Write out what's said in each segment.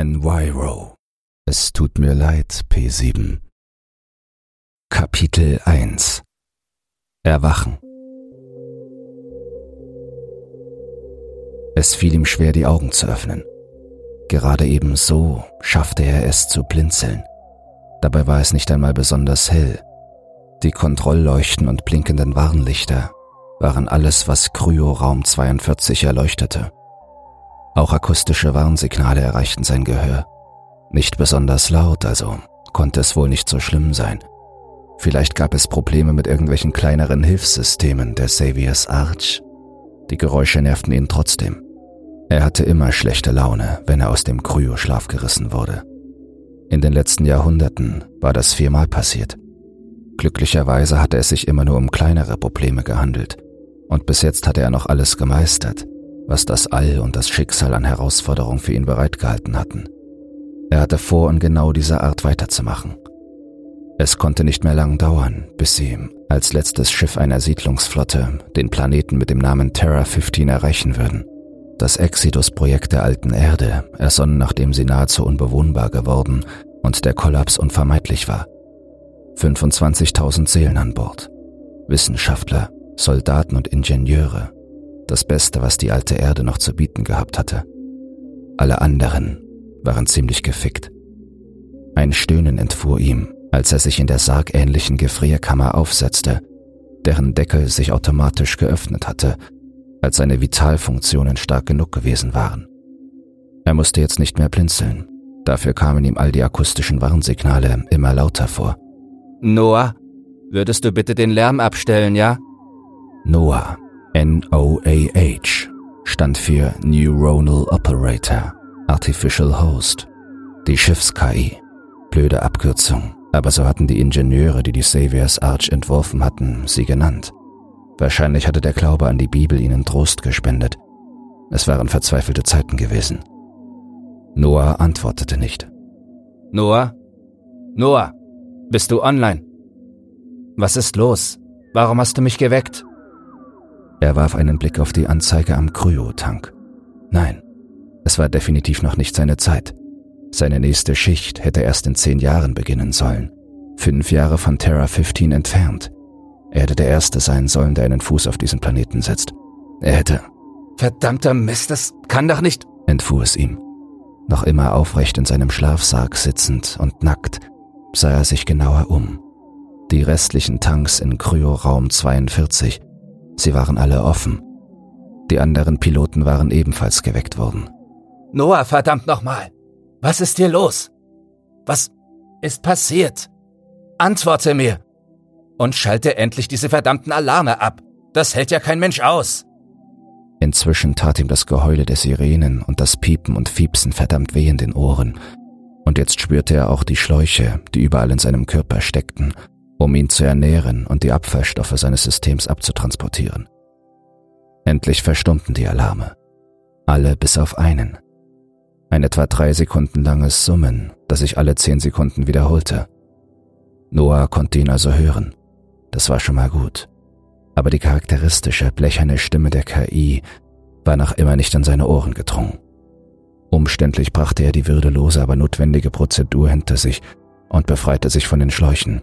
Enviro. Es tut mir leid, P7. Kapitel 1 Erwachen Es fiel ihm schwer, die Augen zu öffnen. Gerade eben so schaffte er es zu blinzeln. Dabei war es nicht einmal besonders hell. Die Kontrollleuchten und blinkenden Warnlichter waren alles, was Kryo-Raum 42 erleuchtete. Auch akustische Warnsignale erreichten sein Gehör. Nicht besonders laut, also konnte es wohl nicht so schlimm sein. Vielleicht gab es Probleme mit irgendwelchen kleineren Hilfssystemen der Saviors Arch. Die Geräusche nervten ihn trotzdem. Er hatte immer schlechte Laune, wenn er aus dem Kryoschlaf gerissen wurde. In den letzten Jahrhunderten war das viermal passiert. Glücklicherweise hatte es sich immer nur um kleinere Probleme gehandelt. Und bis jetzt hatte er noch alles gemeistert, was das All und das Schicksal an Herausforderungen für ihn bereitgehalten hatten. Er hatte vor, in genau dieser Art weiterzumachen. Es konnte nicht mehr lang dauern, bis sie als letztes Schiff einer Siedlungsflotte den Planeten mit dem Namen Terra 15 erreichen würden. Das Exodus-Projekt der alten Erde ersonnen, nachdem sie nahezu unbewohnbar geworden und der Kollaps unvermeidlich war. 25.000 Seelen an Bord. Wissenschaftler, Soldaten und Ingenieure. Das Beste, was die alte Erde noch zu bieten gehabt hatte. Alle anderen waren ziemlich gefickt. Ein Stöhnen entfuhr ihm, als er sich in der sargähnlichen Gefrierkammer aufsetzte, deren Deckel sich automatisch geöffnet hatte, als seine Vitalfunktionen stark genug gewesen waren. Er musste jetzt nicht mehr blinzeln, dafür kamen ihm all die akustischen Warnsignale immer lauter vor. Noah, würdest du bitte den Lärm abstellen, ja? Noah, N-O-A-H, stand für Neuronal Operator, Artificial Host, die Schiffs-KI. Blöde Abkürzung, aber so hatten die Ingenieure, die die Saviors Arch entworfen hatten, sie genannt. Wahrscheinlich hatte der Glaube an die Bibel ihnen Trost gespendet. Es waren verzweifelte Zeiten gewesen. Noah antwortete nicht. Noah? Noah, bist du online? Was ist los? Warum hast du mich geweckt? Er warf einen Blick auf die Anzeige am Kryotank. Nein, es war definitiv noch nicht seine Zeit. Seine nächste Schicht hätte erst in zehn Jahren beginnen sollen. Fünf Jahre von Terra 15 entfernt. Er hätte der Erste sein sollen, der einen Fuß auf diesen Planeten setzt. Er hätte. Verdammter Mist, das kann doch nicht, entfuhr es ihm. Noch immer aufrecht in seinem Schlafsarg sitzend und nackt, sah er sich genauer um. Die restlichen Tanks in Kryoraum 42, sie waren alle offen. Die anderen Piloten waren ebenfalls geweckt worden. Noah, verdammt nochmal! Was ist hier los? Was ist passiert? Antworte mir! Und schalte endlich diese verdammten Alarme ab. Das hält ja kein Mensch aus. Inzwischen tat ihm das Geheule der Sirenen und das Piepen und Fiepsen verdammt weh in den Ohren. Und jetzt spürte er auch die Schläuche, die überall in seinem Körper steckten, um ihn zu ernähren und die Abfallstoffe seines Systems abzutransportieren. Endlich verstummten die Alarme. Alle bis auf einen. Ein etwa drei Sekunden langes Summen, das sich alle zehn Sekunden wiederholte. Noah konnte ihn also hören. Das war schon mal gut. Aber die charakteristische, blecherne Stimme der KI war noch immer nicht an seine Ohren gedrungen. Umständlich brachte er die würdelose, aber notwendige Prozedur hinter sich und befreite sich von den Schläuchen.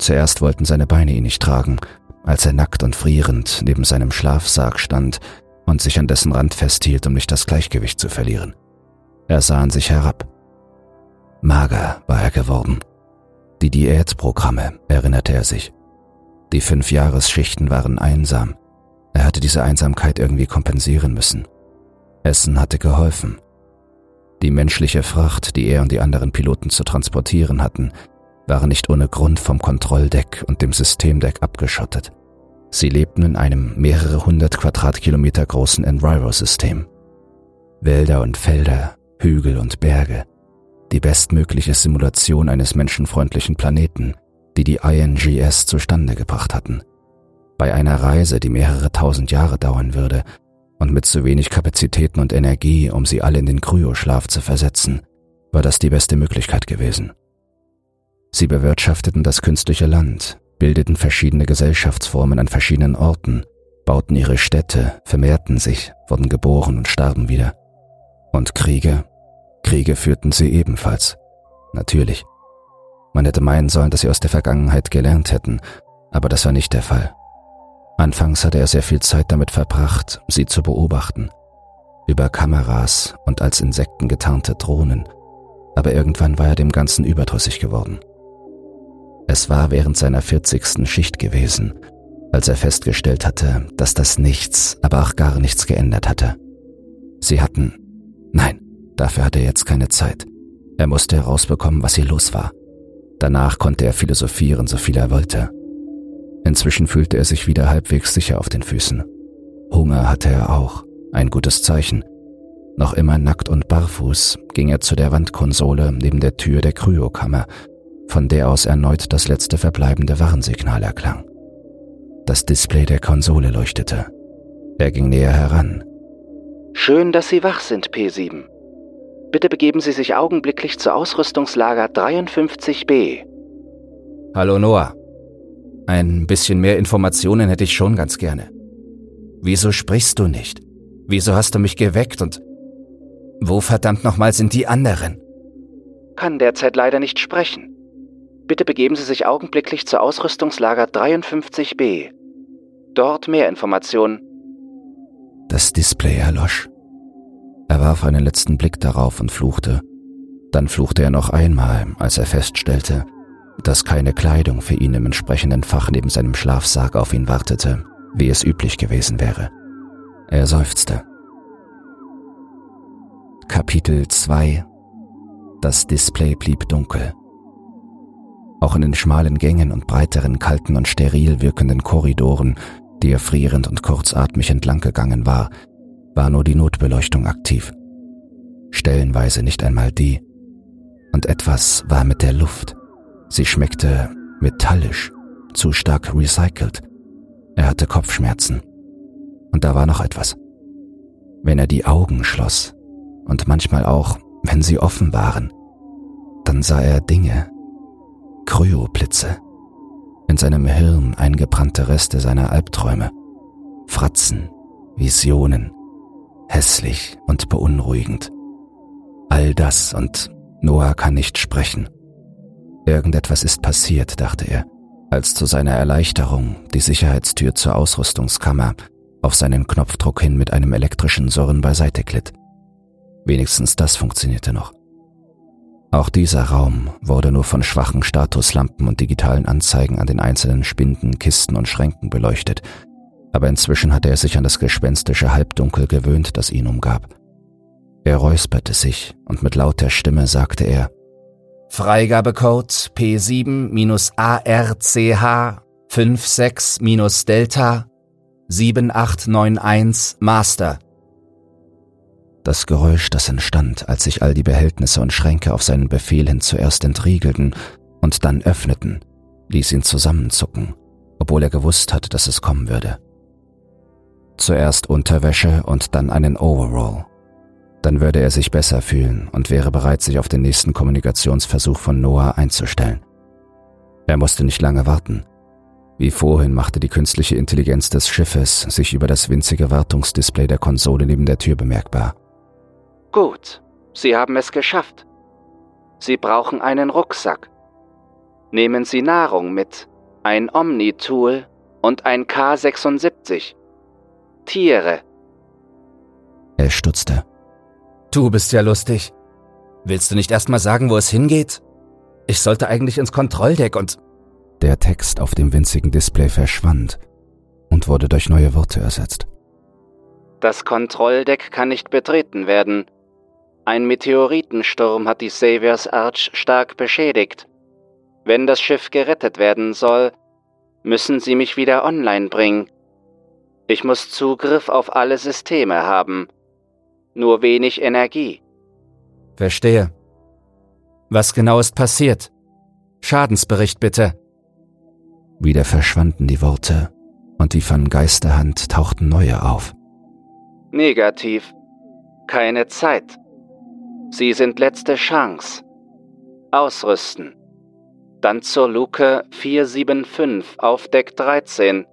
Zuerst wollten seine Beine ihn nicht tragen, als er nackt und frierend neben seinem Schlafsarg stand und sich an dessen Rand festhielt, um nicht das Gleichgewicht zu verlieren. Er sah an sich herab. Mager war er geworden. Die Diätprogramme, erinnerte er sich. Die fünf Jahresschichten waren einsam. Er hatte diese Einsamkeit irgendwie kompensieren müssen. Essen hatte geholfen. Die menschliche Fracht, die er und die anderen Piloten zu transportieren hatten, waren nicht ohne Grund vom Kontrolldeck und dem Systemdeck abgeschottet. Sie lebten in einem mehrere hundert Quadratkilometer großen Enviro-System. Wälder und Felder, Hügel und Berge, die bestmögliche Simulation eines menschenfreundlichen Planeten, die die INGS zustande gebracht hatten. Bei einer Reise, die mehrere tausend Jahre dauern würde und mit zu wenig Kapazitäten und Energie, um sie alle in den Kryoschlaf zu versetzen, war das die beste Möglichkeit gewesen. Sie bewirtschafteten das künstliche Land, bildeten verschiedene Gesellschaftsformen an verschiedenen Orten, bauten ihre Städte, vermehrten sich, wurden geboren und starben wieder. Und Kriege Kriege führten sie ebenfalls. Natürlich. Man hätte meinen sollen, dass sie aus der Vergangenheit gelernt hätten, aber das war nicht der Fall. Anfangs hatte er sehr viel Zeit damit verbracht, sie zu beobachten. Über Kameras und als Insekten getarnte Drohnen. Aber irgendwann war er dem Ganzen überdrüssig geworden. Es war während seiner 40. Schicht gewesen, als er festgestellt hatte, dass das nichts, aber auch gar nichts geändert hatte. Sie hatten... Nein, dafür hatte er jetzt keine Zeit. Er musste herausbekommen, was hier los war. Danach konnte er philosophieren, so viel er wollte. Inzwischen fühlte er sich wieder halbwegs sicher auf den Füßen. Hunger hatte er auch, ein gutes Zeichen. Noch immer nackt und barfuß ging er zu der Wandkonsole neben der Tür der Kryokammer, von der aus erneut das letzte verbleibende Warnsignal erklang. Das Display der Konsole leuchtete. Er ging näher heran. Schön, dass Sie wach sind, P7. Bitte begeben Sie sich augenblicklich zu Ausrüstungslager 53b. Hallo Noah. Ein bisschen mehr Informationen hätte ich schon ganz gerne. Wieso sprichst du nicht? Wieso hast du mich geweckt und wo verdammt nochmal sind die anderen? Kann derzeit leider nicht sprechen. Bitte begeben Sie sich augenblicklich zu Ausrüstungslager 53b. Dort mehr Informationen. Das Display erlosch. Er warf einen letzten Blick darauf und fluchte. Dann fluchte er noch einmal, als er feststellte, dass keine Kleidung für ihn im entsprechenden Fach neben seinem Schlafsack auf ihn wartete, wie es üblich gewesen wäre. Er seufzte. Kapitel 2 Das Display blieb dunkel. Auch in den schmalen Gängen und breiteren, kalten und steril wirkenden Korridoren, die er frierend und kurzatmig entlang gegangen war, war nur die Notbeleuchtung aktiv. Stellenweise nicht einmal die. Und etwas war mit der Luft. Sie schmeckte metallisch, zu stark recycelt. Er hatte Kopfschmerzen. Und da war noch etwas. Wenn er die Augen schloss, und manchmal auch, wenn sie offen waren, dann sah er Dinge, Kryoblitze, in seinem Hirn eingebrannte Reste seiner Albträume, Fratzen, Visionen, hässlich und beunruhigend. All das und Noah kann nicht sprechen. Irgendetwas ist passiert, dachte er, als zu seiner Erleichterung die Sicherheitstür zur Ausrüstungskammer auf seinen Knopfdruck hin mit einem elektrischen Surren beiseite glitt. Wenigstens das funktionierte noch. Auch dieser Raum wurde nur von schwachen Statuslampen und digitalen Anzeigen an den einzelnen Spinden, Kisten und Schränken beleuchtet, aber inzwischen hatte er sich an das gespenstische Halbdunkel gewöhnt, das ihn umgab. Er räusperte sich und mit lauter Stimme sagte er Freigabecode P7-ARCH 56-Delta 7891 Master. Das Geräusch, das entstand, als sich all die Behältnisse und Schränke auf seinen Befehl hin zuerst entriegelten und dann öffneten, ließ ihn zusammenzucken, obwohl er gewusst hatte, dass es kommen würde. Zuerst Unterwäsche und dann einen Overall. Dann würde er sich besser fühlen und wäre bereit, sich auf den nächsten Kommunikationsversuch von Noah einzustellen. Er musste nicht lange warten. Wie vorhin machte die künstliche Intelligenz des Schiffes sich über das winzige Wartungsdisplay der Konsole neben der Tür bemerkbar. Gut, Sie haben es geschafft. Sie brauchen einen Rucksack. Nehmen Sie Nahrung mit, ein Omni-Tool und ein K76. Tiere. Er stutzte. Du bist ja lustig. Willst du nicht erst mal sagen, wo es hingeht? Ich sollte eigentlich ins Kontrolldeck und... Der Text auf dem winzigen Display verschwand und wurde durch neue Worte ersetzt. Das Kontrolldeck kann nicht betreten werden. Ein Meteoritensturm hat die Saviors Arch stark beschädigt. Wenn das Schiff gerettet werden soll, müssen Sie mich wieder online bringen. Ich muss Zugriff auf alle Systeme haben. Nur wenig Energie. Verstehe. Was genau ist passiert? Schadensbericht bitte. Wieder verschwanden die Worte und wie von Geisterhand tauchten neue auf. Negativ. Keine Zeit. Sie sind letzte Chance. Ausrüsten. Dann zur Luke 475 auf Deck 13.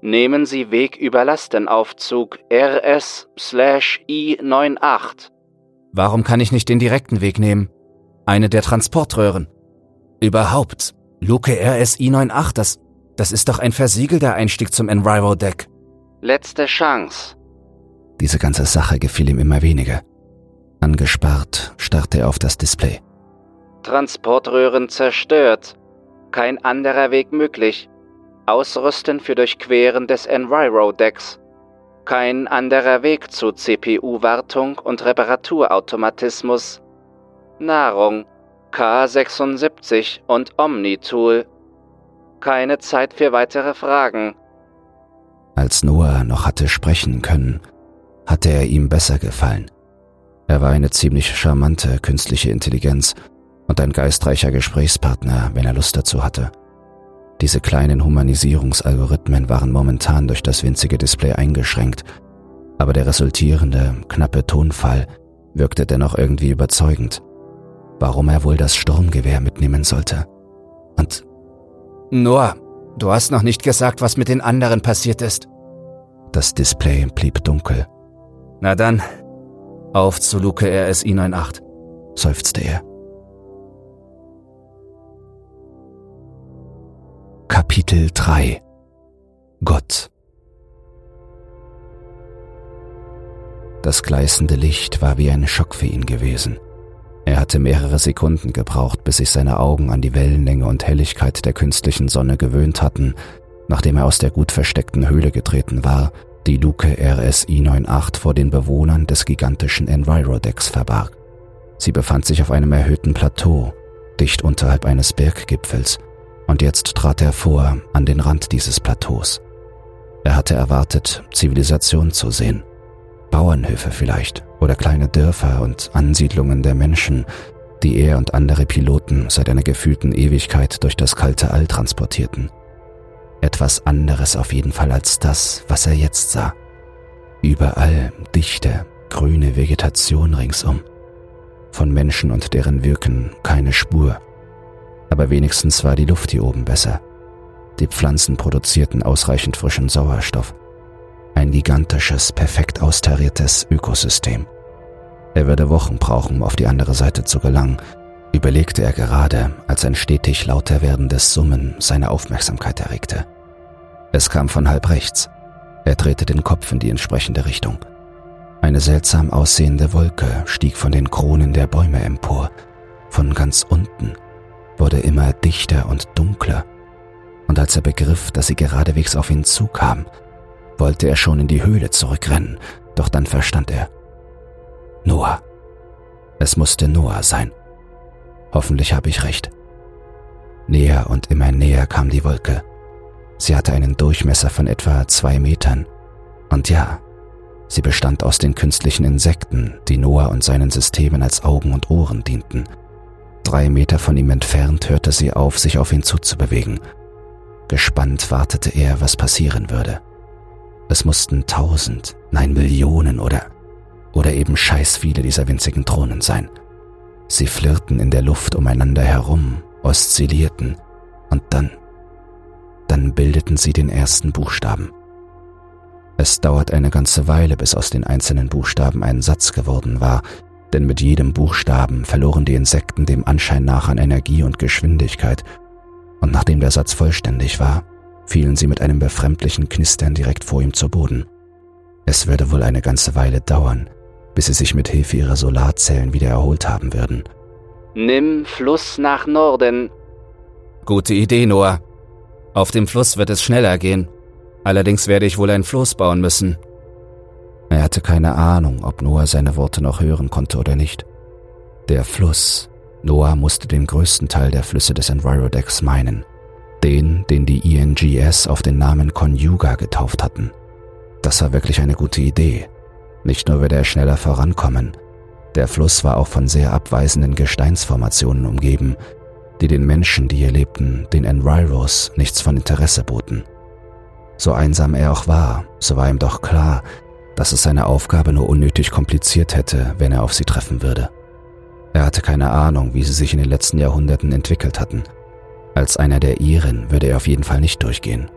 Nehmen Sie Weg über Lastenaufzug RS/I98. Warum kann ich nicht den direkten Weg nehmen? Eine der Transportröhren. Überhaupt, Luke RSI 98, das, das ist doch ein versiegelter Einstieg zum Enviro-Deck. Letzte Chance. Diese ganze Sache gefiel ihm immer weniger. Angesparrt starrte er auf das Display. Transportröhren zerstört. Kein anderer Weg möglich. Ausrüsten für Durchqueren des Enviro-Decks. Kein anderer Weg zu CPU-Wartung und Reparaturautomatismus. Nahrung, K76 und Omni-Tool. Keine Zeit für weitere Fragen. Als Noah noch hatte sprechen können, hatte er ihm besser gefallen. Er war eine ziemlich charmante künstliche Intelligenz und ein geistreicher Gesprächspartner, wenn er Lust dazu hatte. Diese kleinen Humanisierungsalgorithmen waren momentan durch das winzige Display eingeschränkt, aber der resultierende, knappe Tonfall wirkte dennoch irgendwie überzeugend. Warum er wohl das Sturmgewehr mitnehmen sollte? Und Noah, du hast noch nicht gesagt, was mit den anderen passiert ist. Das Display blieb dunkel. Na dann, auf zu Luke RSI 98, seufzte er. Kapitel 3 Gott Das gleißende Licht war wie ein Schock für ihn gewesen. Er hatte mehrere Sekunden gebraucht, bis sich seine Augen an die Wellenlänge und Helligkeit der künstlichen Sonne gewöhnt hatten, nachdem er aus der gut versteckten Höhle getreten war, die Luke RSI 98 vor den Bewohnern des gigantischen Envirodecks verbarg. Sie befand sich auf einem erhöhten Plateau, dicht unterhalb eines Berggipfels, und jetzt trat er vor an den Rand dieses Plateaus. Er hatte erwartet, Zivilisation zu sehen. Bauernhöfe vielleicht oder kleine Dörfer und Ansiedlungen der Menschen, die er und andere Piloten seit einer gefühlten Ewigkeit durch das kalte All transportierten. Etwas anderes auf jeden Fall als das, was er jetzt sah. Überall dichte, grüne Vegetation ringsum. Von Menschen und deren Wirken keine Spur aber wenigstens war die Luft hier oben besser. Die Pflanzen produzierten ausreichend frischen Sauerstoff. Ein gigantisches, perfekt austariertes Ökosystem. Er würde Wochen brauchen, um auf die andere Seite zu gelangen, überlegte er gerade, als ein stetig lauter werdendes Summen seine Aufmerksamkeit erregte. Es kam von halb rechts. Er drehte den Kopf in die entsprechende Richtung. Eine seltsam aussehende Wolke stieg von den Kronen der Bäume empor, von ganz unten wurde immer dichter und dunkler, und als er begriff, dass sie geradewegs auf ihn zukam, wollte er schon in die Höhle zurückrennen, doch dann verstand er. Noah. Es musste Noah sein. Hoffentlich habe ich recht. Näher und immer näher kam die Wolke. Sie hatte einen Durchmesser von etwa zwei Metern. Und ja, sie bestand aus den künstlichen Insekten, die Noah und seinen Systemen als Augen und Ohren dienten – Drei Meter von ihm entfernt hörte sie auf, sich auf ihn zuzubewegen. Gespannt wartete er, was passieren würde. Es mussten tausend, nein Millionen oder oder eben scheiß viele dieser winzigen Drohnen sein. Sie flirrten in der Luft umeinander herum, oszillierten und dann, dann bildeten sie den ersten Buchstaben. Es dauert eine ganze Weile, bis aus den einzelnen Buchstaben ein Satz geworden war, denn mit jedem Buchstaben verloren die Insekten dem Anschein nach an Energie und Geschwindigkeit, und nachdem der Satz vollständig war, fielen sie mit einem befremdlichen Knistern direkt vor ihm zu Boden. Es würde wohl eine ganze Weile dauern, bis sie sich mit Hilfe ihrer Solarzellen wieder erholt haben würden. Nimm Fluss nach Norden. Gute Idee, Noah. Auf dem Fluss wird es schneller gehen. Allerdings werde ich wohl ein Floß bauen müssen. Er hatte keine Ahnung, ob Noah seine Worte noch hören konnte oder nicht. Der Fluss. Noah musste den größten Teil der Flüsse des Envirodecks meinen. Den, den die ENGS auf den Namen Conjuga getauft hatten. Das war wirklich eine gute Idee. Nicht nur würde er schneller vorankommen, der Fluss war auch von sehr abweisenden Gesteinsformationen umgeben, die den Menschen, die hier lebten, den Enviros, nichts von Interesse boten. So einsam er auch war, so war ihm doch klar, dass es seine Aufgabe nur unnötig kompliziert hätte, wenn er auf sie treffen würde. Er hatte keine Ahnung, wie sie sich in den letzten Jahrhunderten entwickelt hatten. Als einer der ihren würde er auf jeden Fall nicht durchgehen.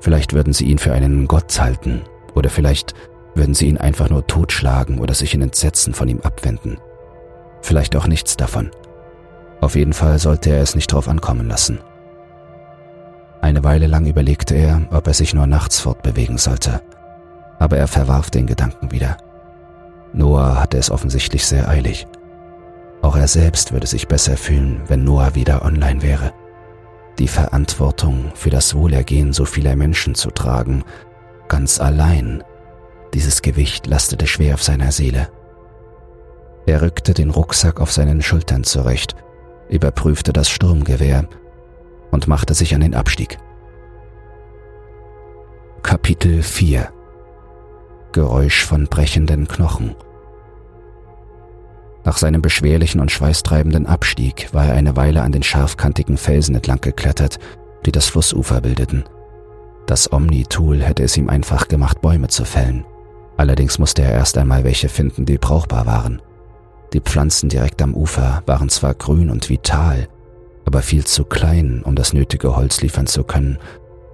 Vielleicht würden sie ihn für einen Gott halten, oder vielleicht Würden sie ihn einfach nur totschlagen oder sich in Entsetzen von ihm abwenden? Vielleicht auch nichts davon. Auf jeden Fall sollte er es nicht drauf ankommen lassen. Eine Weile lang überlegte er, ob er sich nur nachts fortbewegen sollte, aber er verwarf den Gedanken wieder. Noah hatte es offensichtlich sehr eilig. Auch er selbst würde sich besser fühlen, wenn Noah wieder online wäre. Die Verantwortung für das Wohlergehen so vieler Menschen zu tragen, ganz allein, dieses Gewicht lastete schwer auf seiner Seele. Er rückte den Rucksack auf seinen Schultern zurecht, überprüfte das Sturmgewehr und machte sich an den Abstieg. Kapitel 4 Geräusch von brechenden Knochen Nach seinem beschwerlichen und schweißtreibenden Abstieg war er eine Weile an den scharfkantigen Felsen entlang geklettert, die das Flussufer bildeten. Das Omni-Tool hätte es ihm einfach gemacht, Bäume zu fällen. Allerdings musste er erst einmal welche finden, die brauchbar waren. Die Pflanzen direkt am Ufer waren zwar grün und vital, aber viel zu klein, um das nötige Holz liefern zu können,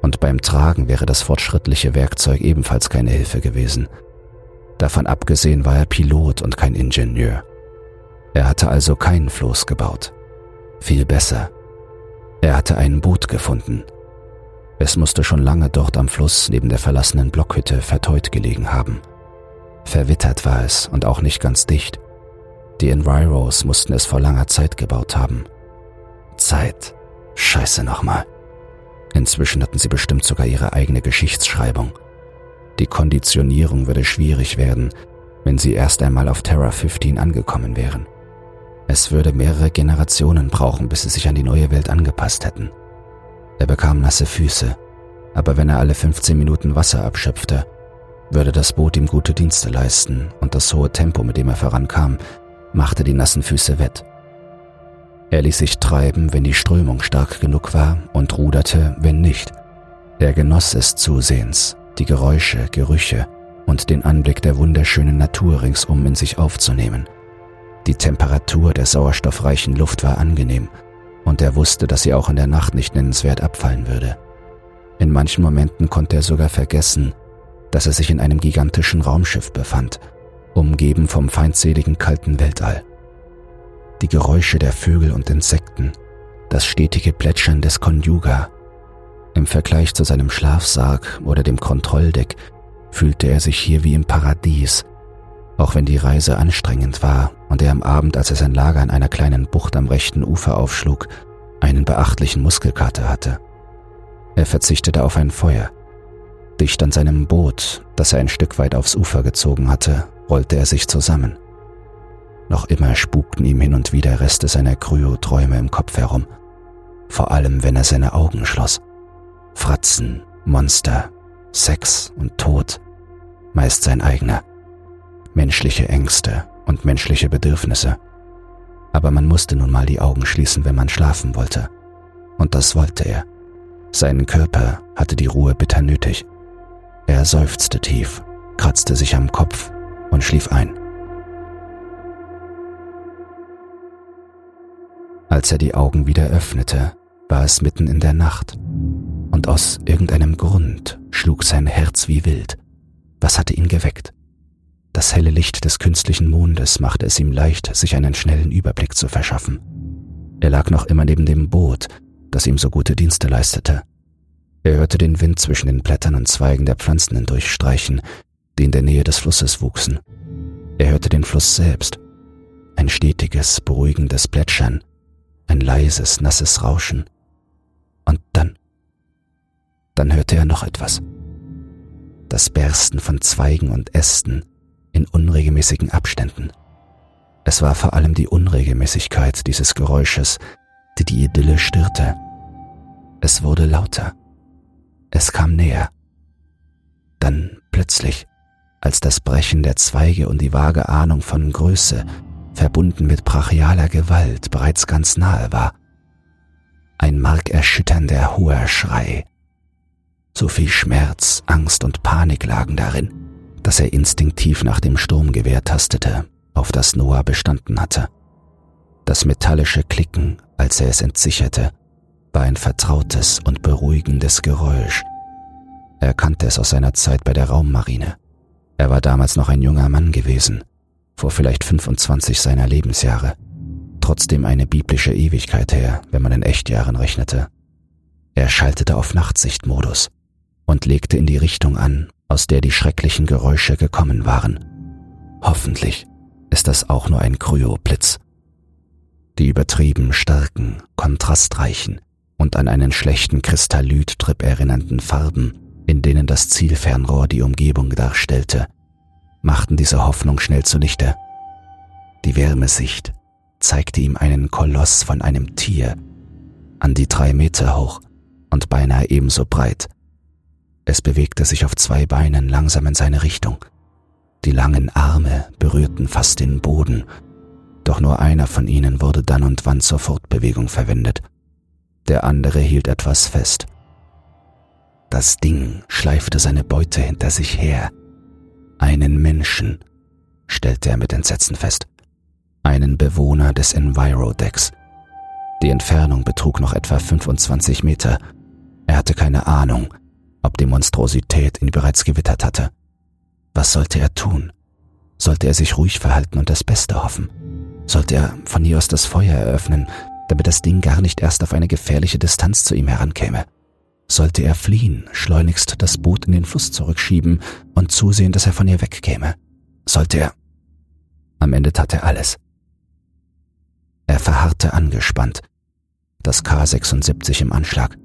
und beim Tragen wäre das fortschrittliche Werkzeug ebenfalls keine Hilfe gewesen. Davon abgesehen war er Pilot und kein Ingenieur. Er hatte also keinen Floß gebaut. Viel besser. Er hatte ein Boot gefunden. Es musste schon lange dort am Fluss neben der verlassenen Blockhütte verteut gelegen haben. Verwittert war es und auch nicht ganz dicht. Die Enviros mussten es vor langer Zeit gebaut haben. Zeit. Scheiße nochmal. Inzwischen hatten sie bestimmt sogar ihre eigene Geschichtsschreibung. Die Konditionierung würde schwierig werden, wenn sie erst einmal auf Terra 15 angekommen wären. Es würde mehrere Generationen brauchen, bis sie sich an die neue Welt angepasst hätten. Er bekam nasse Füße, aber wenn er alle 15 Minuten Wasser abschöpfte, würde das Boot ihm gute Dienste leisten und das hohe Tempo, mit dem er vorankam, machte die nassen Füße wett. Er ließ sich treiben, wenn die Strömung stark genug war und ruderte, wenn nicht. Er genoss es zusehends, die Geräusche, Gerüche und den Anblick der wunderschönen Natur ringsum in sich aufzunehmen. Die Temperatur der sauerstoffreichen Luft war angenehm und er wusste, dass sie auch in der Nacht nicht nennenswert abfallen würde. In manchen Momenten konnte er sogar vergessen, dass er sich in einem gigantischen Raumschiff befand, umgeben vom feindseligen kalten Weltall. Die Geräusche der Vögel und Insekten, das stetige Plätschern des Conjuga. Im Vergleich zu seinem Schlafsarg oder dem Kontrolldeck fühlte er sich hier wie im Paradies, auch wenn die Reise anstrengend war und er am Abend, als er sein Lager in einer kleinen Bucht am rechten Ufer aufschlug, einen beachtlichen Muskelkater hatte. Er verzichtete auf ein Feuer, Dicht an seinem Boot, das er ein Stück weit aufs Ufer gezogen hatte, rollte er sich zusammen. Noch immer spukten ihm hin und wieder Reste seiner Kryoträume im Kopf herum, vor allem wenn er seine Augen schloss. Fratzen, Monster, Sex und Tod, meist sein eigener, menschliche Ängste und menschliche Bedürfnisse. Aber man musste nun mal die Augen schließen, wenn man schlafen wollte. Und das wollte er. Sein Körper hatte die Ruhe bitter nötig. Er seufzte tief, kratzte sich am Kopf und schlief ein. Als er die Augen wieder öffnete, war es mitten in der Nacht, und aus irgendeinem Grund schlug sein Herz wie wild. Was hatte ihn geweckt? Das helle Licht des künstlichen Mondes machte es ihm leicht, sich einen schnellen Überblick zu verschaffen. Er lag noch immer neben dem Boot, das ihm so gute Dienste leistete. Er hörte den Wind zwischen den Blättern und Zweigen der Pflanzen hindurchstreichen, die in der Nähe des Flusses wuchsen. Er hörte den Fluss selbst. Ein stetiges, beruhigendes Plätschern, ein leises, nasses Rauschen. Und dann, dann hörte er noch etwas. Das Bersten von Zweigen und Ästen in unregelmäßigen Abständen. Es war vor allem die Unregelmäßigkeit dieses Geräusches, die die Idylle störte. Es wurde lauter. Es kam näher. Dann plötzlich, als das Brechen der Zweige und die vage Ahnung von Größe, verbunden mit brachialer Gewalt, bereits ganz nahe war. Ein markerschütternder hoher Schrei. So viel Schmerz, Angst und Panik lagen darin, dass er instinktiv nach dem Sturmgewehr tastete, auf das Noah bestanden hatte. Das metallische Klicken, als er es entsicherte, war ein vertrautes und beruhigendes Geräusch. Er kannte es aus seiner Zeit bei der Raummarine. Er war damals noch ein junger Mann gewesen, vor vielleicht 25 seiner Lebensjahre, trotzdem eine biblische Ewigkeit her, wenn man in Echtjahren rechnete. Er schaltete auf Nachtsichtmodus und legte in die Richtung an, aus der die schrecklichen Geräusche gekommen waren. Hoffentlich ist das auch nur ein Kryoblitz. Die übertrieben starken, kontrastreichen und an einen schlechten Kristallydtrip erinnernden Farben, in denen das Zielfernrohr die Umgebung darstellte, machten diese Hoffnung schnell zunichte. Die Wärmesicht zeigte ihm einen Koloss von einem Tier, an die drei Meter hoch und beinahe ebenso breit. Es bewegte sich auf zwei Beinen langsam in seine Richtung. Die langen Arme berührten fast den Boden, doch nur einer von ihnen wurde dann und wann zur Fortbewegung verwendet. Der andere hielt etwas fest. Das Ding schleifte seine Beute hinter sich her. Einen Menschen, stellte er mit Entsetzen fest. Einen Bewohner des Envirodecks. Die Entfernung betrug noch etwa 25 Meter. Er hatte keine Ahnung, ob die Monstrosität ihn bereits gewittert hatte. Was sollte er tun? Sollte er sich ruhig verhalten und das Beste hoffen? Sollte er von hier aus das Feuer eröffnen, damit das Ding gar nicht erst auf eine gefährliche Distanz zu ihm herankäme? Sollte er fliehen, schleunigst das Boot in den Fluss zurückschieben und zusehen, dass er von ihr wegkäme? Sollte er... Am Ende tat er alles. Er verharrte angespannt, das K-76 im Anschlag.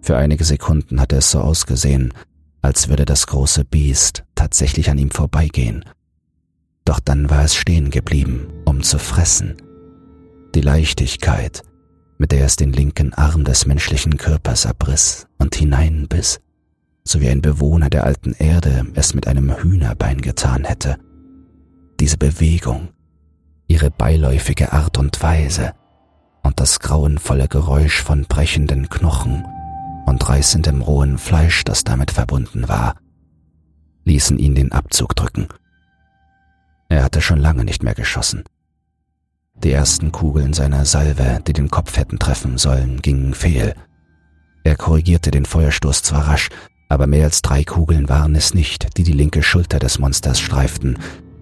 Für einige Sekunden hatte es so ausgesehen, als würde das große Biest tatsächlich an ihm vorbeigehen. Doch dann war es stehen geblieben, um zu fressen. Die Leichtigkeit, mit der es den linken Arm des menschlichen Körpers abriss und hineinbiss, so wie ein Bewohner der alten Erde es mit einem Hühnerbein getan hätte. Diese Bewegung, ihre beiläufige Art und Weise und das grauenvolle Geräusch von brechenden Knochen und reißendem rohen Fleisch, das damit verbunden war, ließen ihn den Abzug drücken. Er hatte schon lange nicht mehr geschossen. Die ersten Kugeln seiner Salve, die den Kopf hätten treffen sollen, gingen fehl. Er korrigierte den Feuerstoß zwar rasch, aber mehr als drei Kugeln waren es nicht, die die linke Schulter des Monsters streiften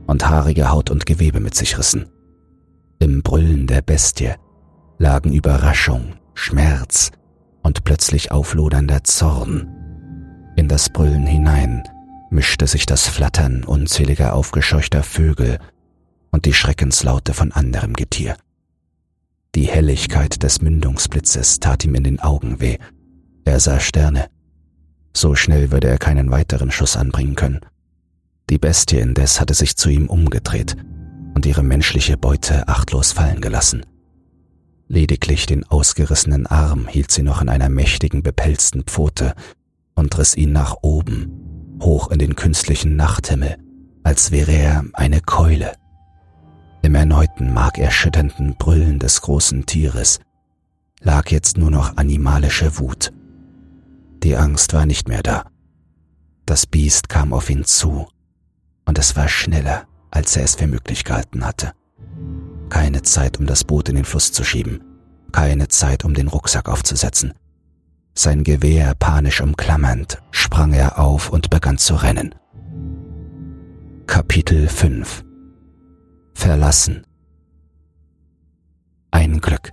und haarige Haut und Gewebe mit sich rissen. Im Brüllen der Bestie lagen Überraschung, Schmerz und plötzlich auflodernder Zorn. In das Brüllen hinein mischte sich das Flattern unzähliger aufgescheuchter Vögel und die Schreckenslaute von anderem Getier. Die Helligkeit des Mündungsblitzes tat ihm in den Augen weh. Er sah Sterne. So schnell würde er keinen weiteren Schuss anbringen können. Die Bestie indes hatte sich zu ihm umgedreht und ihre menschliche Beute achtlos fallen gelassen. Lediglich den ausgerissenen Arm hielt sie noch in einer mächtigen, bepelzten Pfote und riss ihn nach oben, hoch in den künstlichen Nachthimmel, als wäre er eine Keule. Im erneuten markerschütternden Brüllen des großen Tieres lag jetzt nur noch animalische Wut. Die Angst war nicht mehr da. Das Biest kam auf ihn zu, und es war schneller, als er es für möglich gehalten hatte. Keine Zeit, um das Boot in den Fluss zu schieben. Keine Zeit, um den Rucksack aufzusetzen. Sein Gewehr panisch umklammernd, sprang er auf und begann zu rennen. Kapitel 5 Verlassen Ein Glück.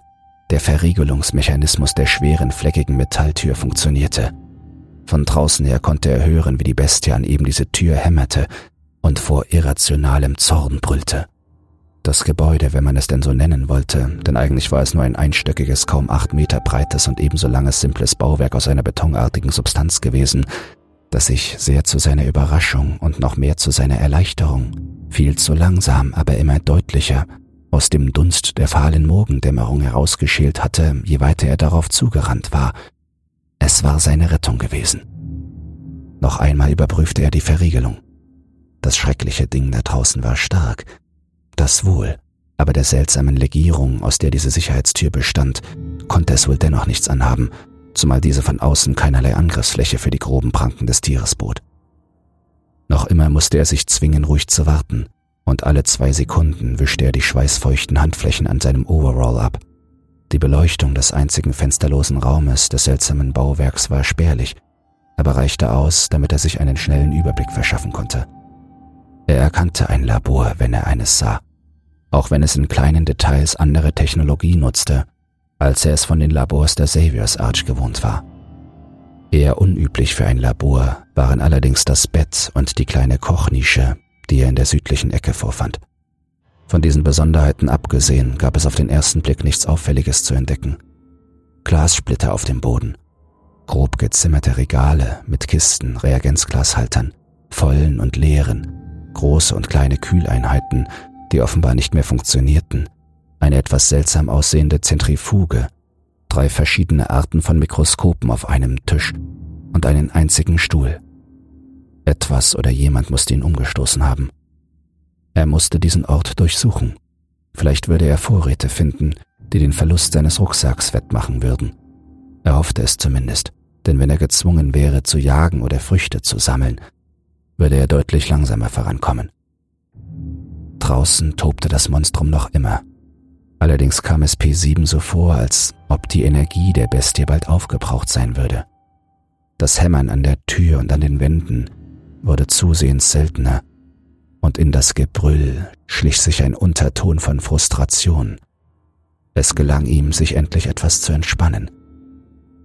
Der Verriegelungsmechanismus der schweren, fleckigen Metalltür funktionierte. Von draußen her konnte er hören, wie die Bestie an eben diese Tür hämmerte und vor irrationalem Zorn brüllte. Das Gebäude, wenn man es denn so nennen wollte, denn eigentlich war es nur ein einstöckiges, kaum acht Meter breites und ebenso langes simples Bauwerk aus einer betonartigen Substanz gewesen, das sich sehr zu seiner Überraschung und noch mehr zu seiner Erleichterung, viel zu langsam, aber immer deutlicher, aus dem Dunst der fahlen Morgendämmerung herausgeschält hatte, je weiter er darauf zugerannt war. Es war seine Rettung gewesen. Noch einmal überprüfte er die Verriegelung. Das schreckliche Ding da draußen war stark, das wohl, aber der seltsamen Legierung, aus der diese Sicherheitstür bestand, konnte es wohl dennoch nichts anhaben, zumal diese von außen keinerlei Angriffsfläche für die groben Pranken des Tieres bot. Noch immer musste er sich zwingen, ruhig zu warten, und alle zwei Sekunden wischte er die schweißfeuchten Handflächen an seinem Overall ab. Die Beleuchtung des einzigen fensterlosen Raumes des seltsamen Bauwerks war spärlich, aber reichte aus, damit er sich einen schnellen Überblick verschaffen konnte. Er erkannte ein Labor, wenn er eines sah, auch wenn es in kleinen Details andere Technologie nutzte, als er es von den Labors der Saviors Arch gewohnt war. Eher unüblich für ein Labor waren allerdings das Bett und die kleine Kochnische, die er in der südlichen Ecke vorfand. Von diesen Besonderheiten abgesehen gab es auf den ersten Blick nichts Auffälliges zu entdecken. Glassplitter auf dem Boden, grob gezimmerte Regale mit Kisten, Reagenzglashaltern, vollen und leeren, große und kleine Kühleinheiten, die offenbar nicht mehr funktionierten, eine etwas seltsam aussehende Zentrifuge, drei verschiedene Arten von Mikroskopen auf einem Tisch und einen einzigen Stuhl. Etwas oder jemand musste ihn umgestoßen haben. Er musste diesen Ort durchsuchen. Vielleicht würde er Vorräte finden, die den Verlust seines Rucksacks wettmachen würden. Er hoffte es zumindest, denn wenn er gezwungen wäre zu jagen oder Früchte zu sammeln, würde er deutlich langsamer vorankommen. Draußen tobte das Monstrum noch immer. Allerdings kam es P7 so vor, als ob die Energie der Bestie bald aufgebraucht sein würde. Das Hämmern an der Tür und an den Wänden wurde zusehends seltener, und in das Gebrüll schlich sich ein Unterton von Frustration. Es gelang ihm, sich endlich etwas zu entspannen.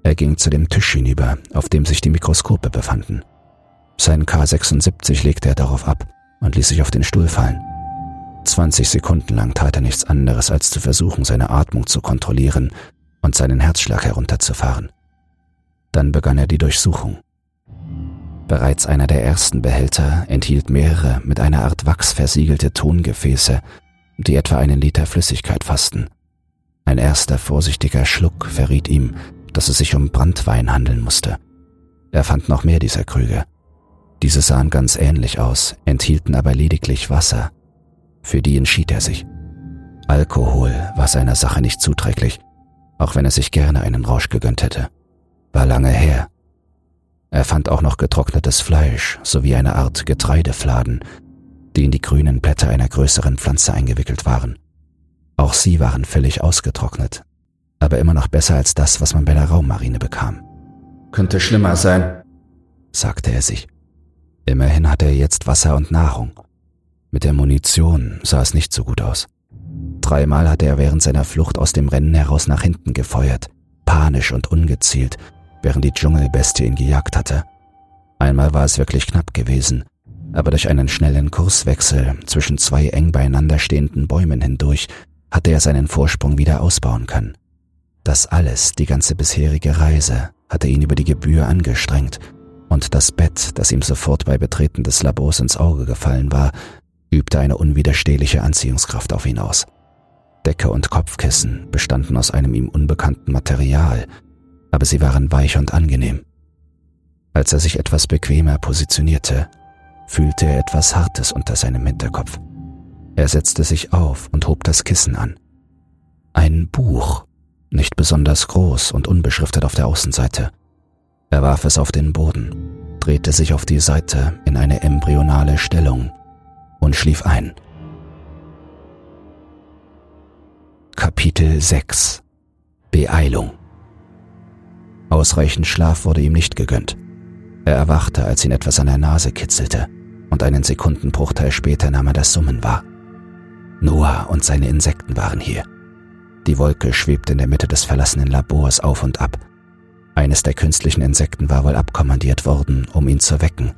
Er ging zu dem Tisch hinüber, auf dem sich die Mikroskope befanden. Sein K76 legte er darauf ab und ließ sich auf den Stuhl fallen. 20 Sekunden lang tat er nichts anderes, als zu versuchen, seine Atmung zu kontrollieren und seinen Herzschlag herunterzufahren. Dann begann er die Durchsuchung. Bereits einer der ersten Behälter enthielt mehrere mit einer Art Wachs versiegelte Tongefäße, die etwa einen Liter Flüssigkeit fassten. Ein erster vorsichtiger Schluck verriet ihm, dass es sich um Brandwein handeln musste. Er fand noch mehr dieser Krüge. Diese sahen ganz ähnlich aus, enthielten aber lediglich Wasser. Für die entschied er sich. Alkohol war seiner Sache nicht zuträglich, auch wenn er sich gerne einen Rausch gegönnt hätte. War lange her. Er fand auch noch getrocknetes Fleisch sowie eine Art Getreidefladen, die in die grünen Blätter einer größeren Pflanze eingewickelt waren. Auch sie waren völlig ausgetrocknet, aber immer noch besser als das, was man bei der Raummarine bekam. Könnte schlimmer sein, sagte er sich. Immerhin hatte er jetzt Wasser und Nahrung. Mit der Munition sah es nicht so gut aus. Dreimal hatte er während seiner Flucht aus dem Rennen heraus nach hinten gefeuert, panisch und ungezielt, während die Dschungelbestie ihn gejagt hatte. Einmal war es wirklich knapp gewesen, aber durch einen schnellen Kurswechsel zwischen zwei eng beieinander stehenden Bäumen hindurch hatte er seinen Vorsprung wieder ausbauen können. Das alles, die ganze bisherige Reise, hatte ihn über die Gebühr angestrengt, und das Bett, das ihm sofort bei Betreten des Labors ins Auge gefallen war, übte eine unwiderstehliche Anziehungskraft auf ihn aus. Decke und Kopfkissen bestanden aus einem ihm unbekannten Material, aber sie waren weich und angenehm. Als er sich etwas bequemer positionierte, fühlte er etwas Hartes unter seinem Hinterkopf. Er setzte sich auf und hob das Kissen an. Ein Buch, nicht besonders groß und unbeschriftet auf der Außenseite. Er warf es auf den Boden, drehte sich auf die Seite in eine embryonale Stellung und schlief ein. Kapitel 6 Beeilung Ausreichend Schlaf wurde ihm nicht gegönnt. Er erwachte, als ihn etwas an der Nase kitzelte, und einen Sekundenbruchteil später nahm er das Summen wahr. Noah und seine Insekten waren hier. Die Wolke schwebte in der Mitte des verlassenen Labors auf und ab. Eines der künstlichen Insekten war wohl abkommandiert worden, um ihn zu wecken.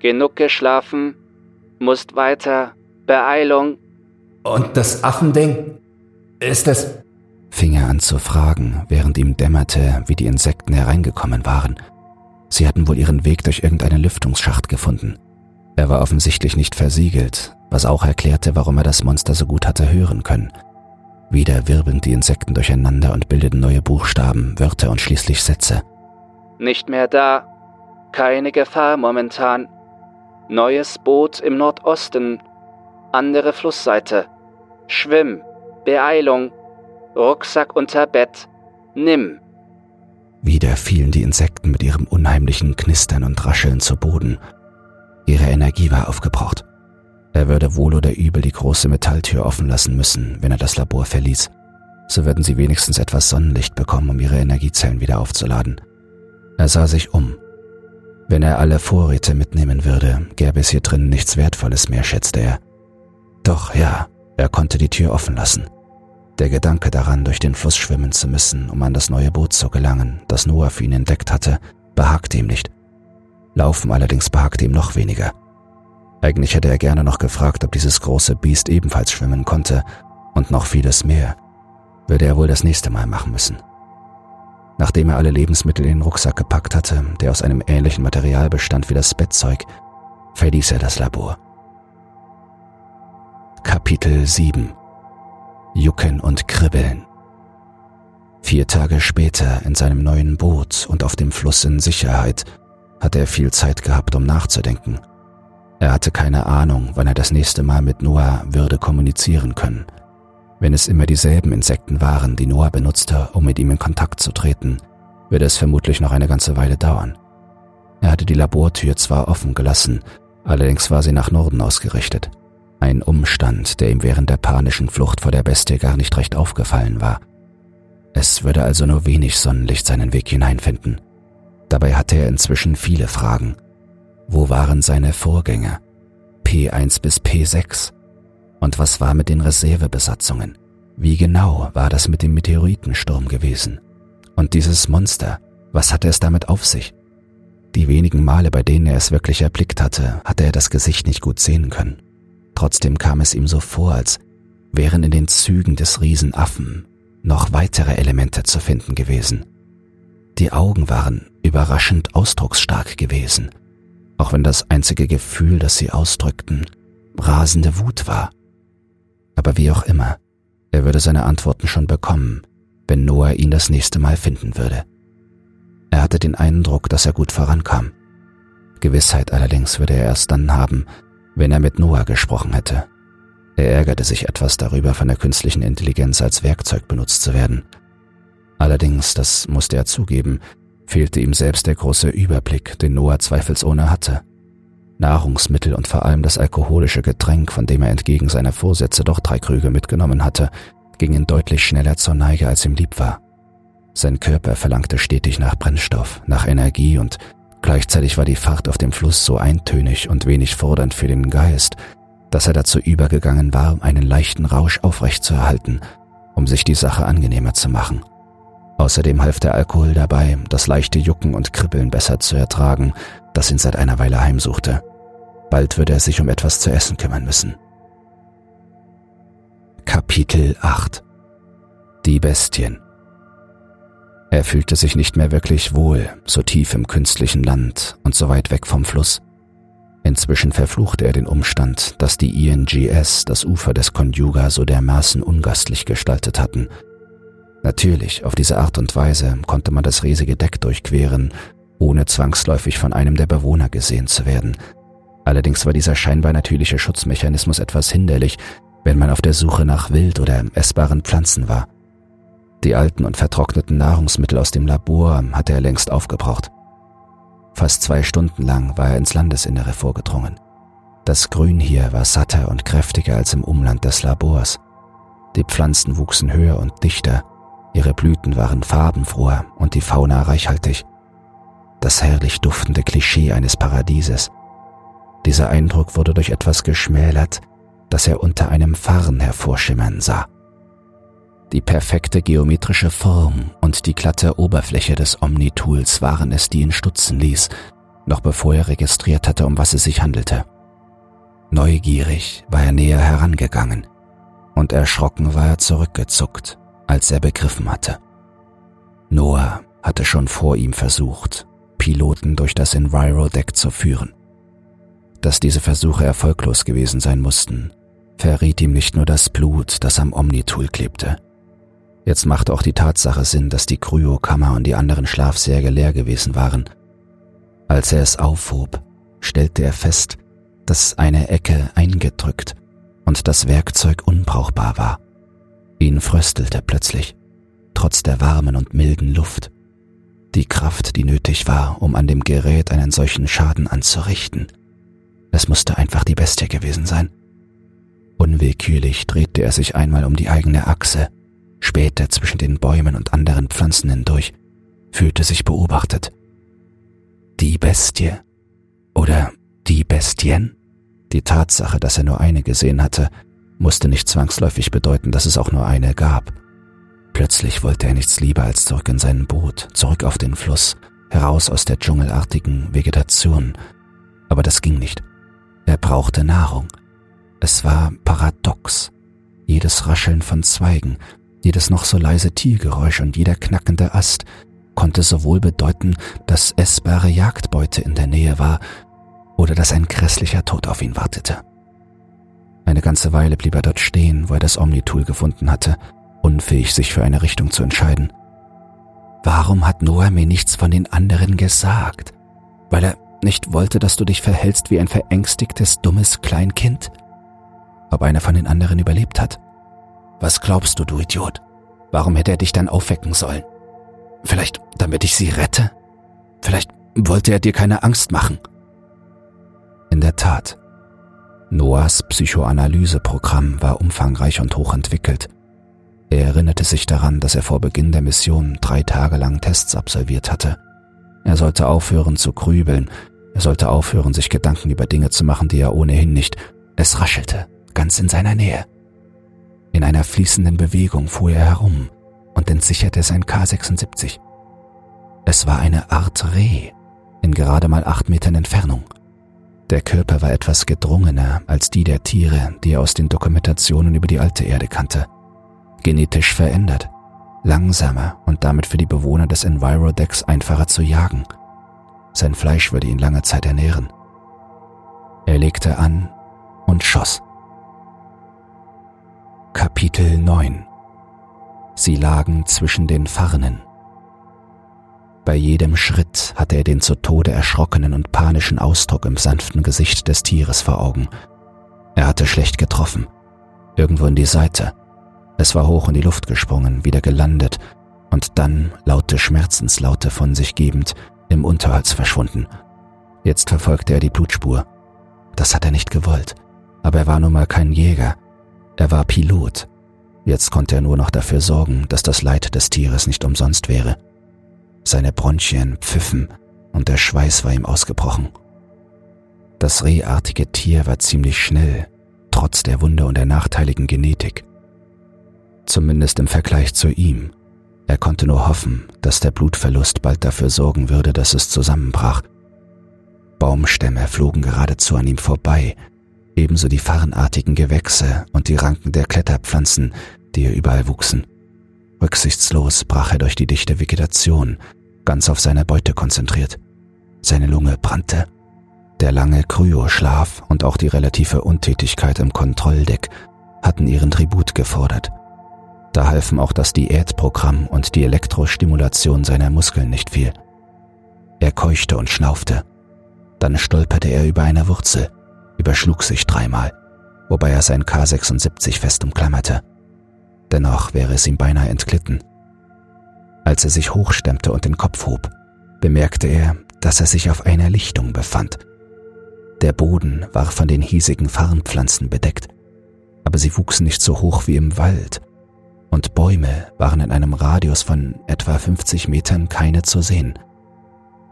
Genug geschlafen, musst weiter. Beeilung. Und das Affending? Ist es? fing er an zu fragen, während ihm dämmerte, wie die Insekten hereingekommen waren. Sie hatten wohl ihren Weg durch irgendeinen Lüftungsschacht gefunden. Er war offensichtlich nicht versiegelt, was auch erklärte, warum er das Monster so gut hatte hören können. Wieder wirbeln die Insekten durcheinander und bildeten neue Buchstaben, Wörter und schließlich Sätze. Nicht mehr da. Keine Gefahr momentan. Neues Boot im Nordosten. Andere Flussseite. Schwimm. Beeilung. Rucksack unter Bett. Nimm. Wieder fielen die Insekten mit ihrem unheimlichen Knistern und Rascheln zu Boden. Ihre Energie war aufgebraucht. Er würde wohl oder übel die große Metalltür offen lassen müssen, wenn er das Labor verließ. So würden sie wenigstens etwas Sonnenlicht bekommen, um ihre Energiezellen wieder aufzuladen. Er sah sich um. Wenn er alle Vorräte mitnehmen würde, gäbe es hier drin nichts Wertvolles mehr, schätzte er. Doch ja, er konnte die Tür offen lassen. Der Gedanke daran, durch den Fluss schwimmen zu müssen, um an das neue Boot zu gelangen, das Noah für ihn entdeckt hatte, behagte ihm nicht. Laufen allerdings behagte ihm noch weniger. Eigentlich hätte er gerne noch gefragt, ob dieses große Biest ebenfalls schwimmen konnte, und noch vieles mehr würde er wohl das nächste Mal machen müssen. Nachdem er alle Lebensmittel in den Rucksack gepackt hatte, der aus einem ähnlichen Material bestand wie das Bettzeug, verließ er das Labor. Kapitel 7 Jucken und Kribbeln Vier Tage später in seinem neuen Boot und auf dem Fluss in Sicherheit hatte er viel Zeit gehabt, um nachzudenken. Er hatte keine Ahnung, wann er das nächste Mal mit Noah würde kommunizieren können – wenn es immer dieselben Insekten waren, die Noah benutzte, um mit ihm in Kontakt zu treten, würde es vermutlich noch eine ganze Weile dauern. Er hatte die Labortür zwar offen gelassen, allerdings war sie nach Norden ausgerichtet. Ein Umstand, der ihm während der panischen Flucht vor der Bestie gar nicht recht aufgefallen war. Es würde also nur wenig Sonnenlicht seinen Weg hineinfinden. Dabei hatte er inzwischen viele Fragen. Wo waren seine Vorgänger? P1 bis P6? Und was war mit den Reservebesatzungen? Wie genau war das mit dem Meteoritensturm gewesen? Und dieses Monster, was hatte es damit auf sich? Die wenigen Male, bei denen er es wirklich erblickt hatte, hatte er das Gesicht nicht gut sehen können. Trotzdem kam es ihm so vor, als wären in den Zügen des Riesenaffen noch weitere Elemente zu finden gewesen. Die Augen waren überraschend ausdrucksstark gewesen, auch wenn das einzige Gefühl, das sie ausdrückten, rasende Wut war. Aber wie auch immer, er würde seine Antworten schon bekommen, wenn Noah ihn das nächste Mal finden würde. Er hatte den Eindruck, dass er gut vorankam. Gewissheit allerdings würde er erst dann haben, wenn er mit Noah gesprochen hätte. Er ärgerte sich etwas darüber, von der künstlichen Intelligenz als Werkzeug benutzt zu werden. Allerdings, das musste er zugeben, fehlte ihm selbst der große Überblick, den Noah zweifelsohne hatte. Nahrungsmittel und vor allem das alkoholische Getränk, von dem er entgegen seiner Vorsätze doch drei Krüge mitgenommen hatte, gingen deutlich schneller zur Neige, als ihm lieb war. Sein Körper verlangte stetig nach Brennstoff, nach Energie und gleichzeitig war die Fahrt auf dem Fluss so eintönig und wenig fordernd für den Geist, dass er dazu übergegangen war, einen leichten Rausch aufrechtzuerhalten, um sich die Sache angenehmer zu machen. Außerdem half der Alkohol dabei, das leichte Jucken und Kribbeln besser zu ertragen, das ihn seit einer Weile heimsuchte. Bald würde er sich um etwas zu essen kümmern müssen. Kapitel 8 Die Bestien Er fühlte sich nicht mehr wirklich wohl, so tief im künstlichen Land und so weit weg vom Fluss. Inzwischen verfluchte er den Umstand, dass die INGS das Ufer des Conjuga so dermaßen ungastlich gestaltet hatten. Natürlich, auf diese Art und Weise konnte man das riesige Deck durchqueren, ohne zwangsläufig von einem der Bewohner gesehen zu werden – Allerdings war dieser scheinbar natürliche Schutzmechanismus etwas hinderlich, wenn man auf der Suche nach Wild oder essbaren Pflanzen war. Die alten und vertrockneten Nahrungsmittel aus dem Labor hatte er längst aufgebraucht. Fast zwei Stunden lang war er ins Landesinnere vorgedrungen. Das Grün hier war satter und kräftiger als im Umland des Labors. Die Pflanzen wuchsen höher und dichter, ihre Blüten waren farbenfroher und die Fauna reichhaltig. Das herrlich duftende Klischee eines Paradieses – dieser Eindruck wurde durch etwas geschmälert, das er unter einem Farn hervorschimmern sah. Die perfekte geometrische Form und die glatte Oberfläche des Omnitools waren es, die ihn stutzen ließ, noch bevor er registriert hatte, um was es sich handelte. Neugierig war er näher herangegangen und erschrocken war er zurückgezuckt, als er begriffen hatte. Noah hatte schon vor ihm versucht, Piloten durch das Enviro-Deck zu führen. Dass diese Versuche erfolglos gewesen sein mussten, verriet ihm nicht nur das Blut, das am Omnitool klebte. Jetzt machte auch die Tatsache Sinn, dass die Kryokammer und die anderen Schlafsärge leer gewesen waren. Als er es aufhob, stellte er fest, dass eine Ecke eingedrückt und das Werkzeug unbrauchbar war. Ihn fröstelte plötzlich, trotz der warmen und milden Luft. Die Kraft, die nötig war, um an dem Gerät einen solchen Schaden anzurichten – es musste einfach die Bestie gewesen sein. Unwillkürlich drehte er sich einmal um die eigene Achse, spähte zwischen den Bäumen und anderen Pflanzen hindurch, fühlte sich beobachtet. Die Bestie oder die Bestien? Die Tatsache, dass er nur eine gesehen hatte, musste nicht zwangsläufig bedeuten, dass es auch nur eine gab. Plötzlich wollte er nichts lieber als zurück in sein Boot, zurück auf den Fluss, heraus aus der dschungelartigen Vegetation. Aber das ging nicht. Er brauchte Nahrung. Es war paradox. Jedes Rascheln von Zweigen, jedes noch so leise Tiergeräusch und jeder knackende Ast konnte sowohl bedeuten, dass essbare Jagdbeute in der Nähe war, oder dass ein grässlicher Tod auf ihn wartete. Eine ganze Weile blieb er dort stehen, wo er das Omnitool gefunden hatte, unfähig sich für eine Richtung zu entscheiden. Warum hat Noah mir nichts von den anderen gesagt? Weil er nicht wollte, dass du dich verhältst wie ein verängstigtes, dummes Kleinkind? Ob einer von den anderen überlebt hat? Was glaubst du, du Idiot? Warum hätte er dich dann aufwecken sollen? Vielleicht, damit ich sie rette? Vielleicht wollte er dir keine Angst machen. In der Tat, Noahs Psychoanalyseprogramm war umfangreich und hochentwickelt. Er erinnerte sich daran, dass er vor Beginn der Mission drei Tage lang Tests absolviert hatte. Er sollte aufhören zu grübeln, er sollte aufhören, sich Gedanken über Dinge zu machen, die er ohnehin nicht. Es raschelte, ganz in seiner Nähe. In einer fließenden Bewegung fuhr er herum und entsicherte sein K76. Es war eine Art Reh in gerade mal acht Metern Entfernung. Der Körper war etwas gedrungener als die der Tiere, die er aus den Dokumentationen über die alte Erde kannte. Genetisch verändert, langsamer und damit für die Bewohner des Envirodecks einfacher zu jagen. Sein Fleisch würde ihn lange Zeit ernähren. Er legte an und schoss. Kapitel 9 Sie lagen zwischen den Farnen. Bei jedem Schritt hatte er den zu Tode erschrockenen und panischen Ausdruck im sanften Gesicht des Tieres vor Augen. Er hatte schlecht getroffen. Irgendwo in die Seite. Es war hoch in die Luft gesprungen, wieder gelandet und dann, laute Schmerzenslaute von sich gebend, im Unterhals verschwunden. Jetzt verfolgte er die Blutspur. Das hat er nicht gewollt. Aber er war nun mal kein Jäger. Er war Pilot. Jetzt konnte er nur noch dafür sorgen, dass das Leid des Tieres nicht umsonst wäre. Seine Bronchien pfiffen und der Schweiß war ihm ausgebrochen. Das rehartige Tier war ziemlich schnell, trotz der Wunde und der nachteiligen Genetik. Zumindest im Vergleich zu ihm. Er konnte nur hoffen, dass der Blutverlust bald dafür sorgen würde, dass es zusammenbrach. Baumstämme flogen geradezu an ihm vorbei, ebenso die farnartigen Gewächse und die Ranken der Kletterpflanzen, die hier überall wuchsen. Rücksichtslos brach er durch die dichte Vegetation, ganz auf seine Beute konzentriert. Seine Lunge brannte. Der lange Kryoschlaf und auch die relative Untätigkeit im Kontrolldeck hatten ihren Tribut gefordert. Da halfen auch das Diätprogramm und die Elektrostimulation seiner Muskeln nicht viel. Er keuchte und schnaufte. Dann stolperte er über eine Wurzel, überschlug sich dreimal, wobei er sein K76 fest umklammerte. Dennoch wäre es ihm beinahe entglitten. Als er sich hochstemmte und den Kopf hob, bemerkte er, dass er sich auf einer Lichtung befand. Der Boden war von den hiesigen Farnpflanzen bedeckt, aber sie wuchsen nicht so hoch wie im Wald, und Bäume waren in einem Radius von etwa 50 Metern keine zu sehen.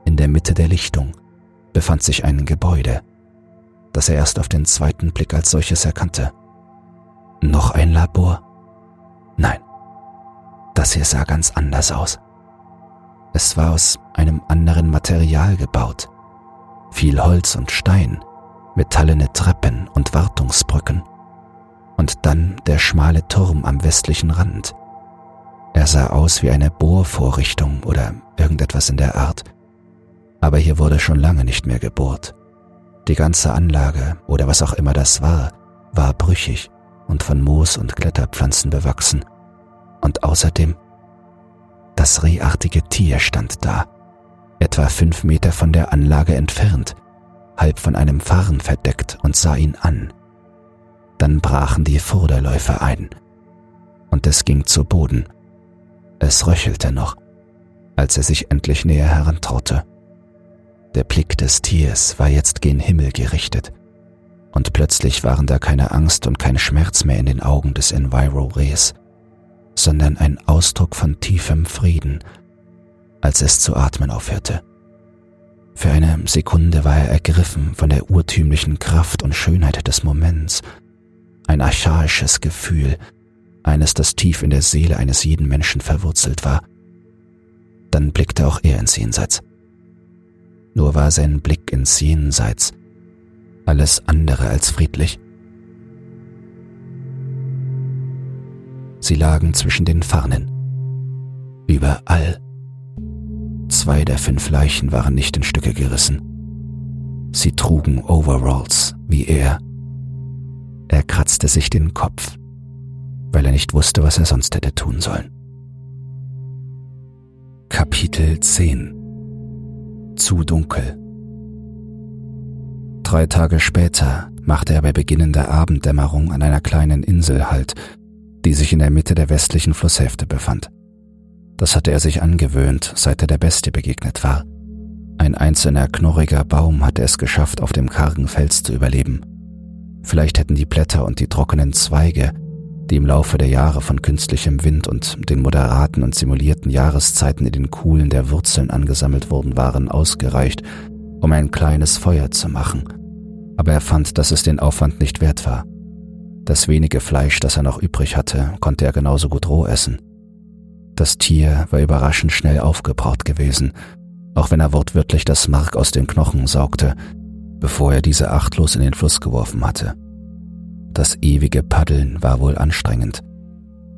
In der Mitte der Lichtung befand sich ein Gebäude, das er erst auf den zweiten Blick als solches erkannte. Noch ein Labor? Nein, das hier sah ganz anders aus. Es war aus einem anderen Material gebaut. Viel Holz und Stein, metallene Treppen und Wartungsbrücken. Und dann der schmale Turm am westlichen Rand. Er sah aus wie eine Bohrvorrichtung oder irgendetwas in der Art. Aber hier wurde schon lange nicht mehr gebohrt. Die ganze Anlage oder was auch immer das war, war brüchig und von Moos und Kletterpflanzen bewachsen. Und außerdem, das rehartige Tier stand da, etwa fünf Meter von der Anlage entfernt, halb von einem Farn verdeckt und sah ihn an. Dann brachen die Vorderläufe ein, und es ging zu Boden. Es röchelte noch, als er sich endlich näher herantraute. Der Blick des Tiers war jetzt gen Himmel gerichtet, und plötzlich waren da keine Angst und kein Schmerz mehr in den Augen des Enviro-Rehs, sondern ein Ausdruck von tiefem Frieden, als es zu atmen aufhörte. Für eine Sekunde war er ergriffen von der urtümlichen Kraft und Schönheit des Moments. Ein archaisches Gefühl, eines, das tief in der Seele eines jeden Menschen verwurzelt war. Dann blickte auch er ins Jenseits. Nur war sein Blick ins Jenseits alles andere als friedlich. Sie lagen zwischen den Farnen. Überall. Zwei der fünf Leichen waren nicht in Stücke gerissen. Sie trugen Overalls, wie er. Er kratzte sich den Kopf, weil er nicht wusste, was er sonst hätte tun sollen. Kapitel 10 Zu dunkel Drei Tage später machte er bei beginnender Abenddämmerung an einer kleinen Insel Halt, die sich in der Mitte der westlichen Flusshälfte befand. Das hatte er sich angewöhnt, seit er der Bestie begegnet war. Ein einzelner knorriger Baum hatte es geschafft, auf dem kargen Fels zu überleben. Vielleicht hätten die Blätter und die trockenen Zweige, die im Laufe der Jahre von künstlichem Wind und den moderaten und simulierten Jahreszeiten in den Kuhlen der Wurzeln angesammelt worden waren, ausgereicht, um ein kleines Feuer zu machen. Aber er fand, dass es den Aufwand nicht wert war. Das wenige Fleisch, das er noch übrig hatte, konnte er genauso gut roh essen. Das Tier war überraschend schnell aufgebraucht gewesen, auch wenn er wortwörtlich das Mark aus den Knochen saugte, bevor er diese achtlos in den Fluss geworfen hatte. Das ewige Paddeln war wohl anstrengend.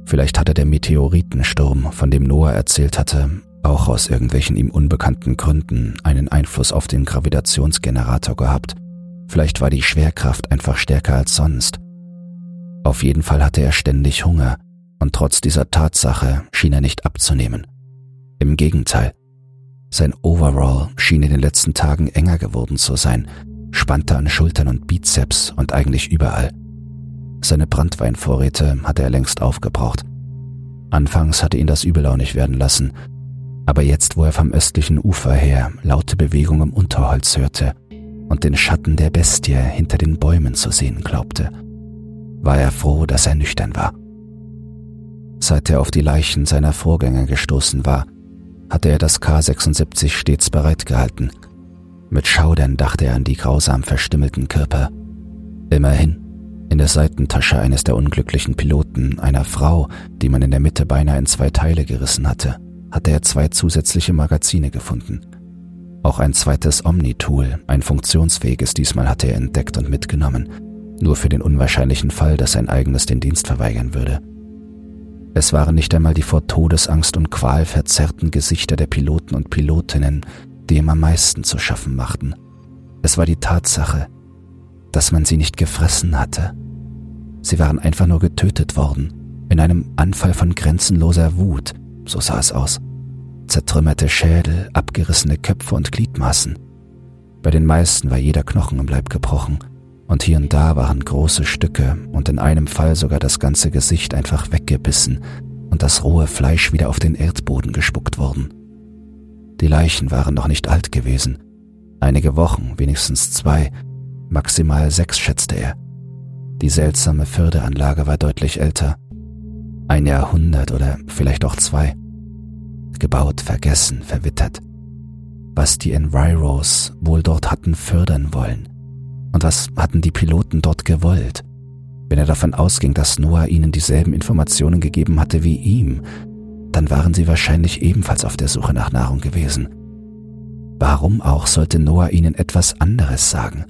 Vielleicht hatte der Meteoritensturm, von dem Noah erzählt hatte, auch aus irgendwelchen ihm unbekannten Gründen einen Einfluss auf den Gravitationsgenerator gehabt. Vielleicht war die Schwerkraft einfach stärker als sonst auf jeden Fall hatte er ständig Hunger, und trotz dieser Tatsache schien er nicht abzunehmen. Im Gegenteil, sein Overall schien in den letzten Tagen enger geworden zu sein, spannte an Schultern und Bizeps und eigentlich überall. Seine Brandweinvorräte hatte er längst aufgebraucht. Anfangs hatte ihn das übellaunig werden lassen, aber jetzt, wo er vom östlichen Ufer her laute Bewegung im Unterholz hörte und den Schatten der Bestie hinter den Bäumen zu sehen glaubte, war er froh, dass er nüchtern war. Seit er auf die Leichen seiner Vorgänger gestoßen war, hatte er das K-76 stets bereitgehalten. Mit Schaudern dachte er an die grausam verstümmelten Körper. Immerhin, in der Seitentasche eines der unglücklichen Piloten, einer Frau, die man in der Mitte beinahe in zwei Teile gerissen hatte, hatte er zwei zusätzliche Magazine gefunden. Auch ein zweites Omni-Tool, ein funktionsfähiges diesmal hatte er entdeckt und mitgenommen, nur für den unwahrscheinlichen Fall, dass sein eigenes den Dienst verweigern würde. Es waren nicht einmal die vor Todesangst und Qual verzerrten Gesichter der Piloten und Pilotinnen, die ihm am meisten zu schaffen machten. Es war die Tatsache, dass man sie nicht gefressen hatte. Sie waren einfach nur getötet worden, in einem Anfall von grenzenloser Wut, so sah es aus. Zertrümmerte Schädel, abgerissene Köpfe und Gliedmaßen. Bei den meisten war jeder Knochen im Leib gebrochen und hier und da waren große Stücke und in einem Fall sogar das ganze Gesicht einfach weggebissen und das rohe Fleisch wieder auf den Erdboden gespuckt worden. Die Leichen waren noch nicht alt gewesen. Einige Wochen, wenigstens zwei, maximal sechs schätzte er. Die seltsame Förderanlage war deutlich älter. Ein Jahrhundert oder vielleicht auch zwei. Gebaut, vergessen, verwittert. Was die Enviros wohl dort hatten fördern wollen, und was hatten die Piloten dort gewollt? Wenn er davon ausging, dass Noah ihnen dieselben Informationen gegeben hatte wie ihm, dann waren sie wahrscheinlich ebenfalls auf der Suche nach Nahrung gewesen. Warum auch sollte Noah ihnen etwas anderes sagen?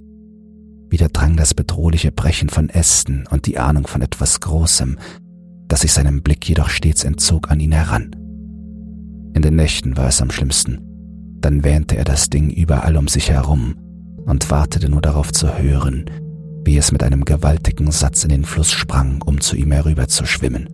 Wieder drang das bedrohliche Brechen von Ästen und die Ahnung von etwas Großem, das sich seinem Blick jedoch stets entzog, an ihn heran. In den Nächten war es am schlimmsten. Dann wähnte er das Ding überall um sich herum, und wartete nur darauf zu hören, wie es mit einem gewaltigen Satz in den Fluss sprang, um zu ihm herüber zu schwimmen.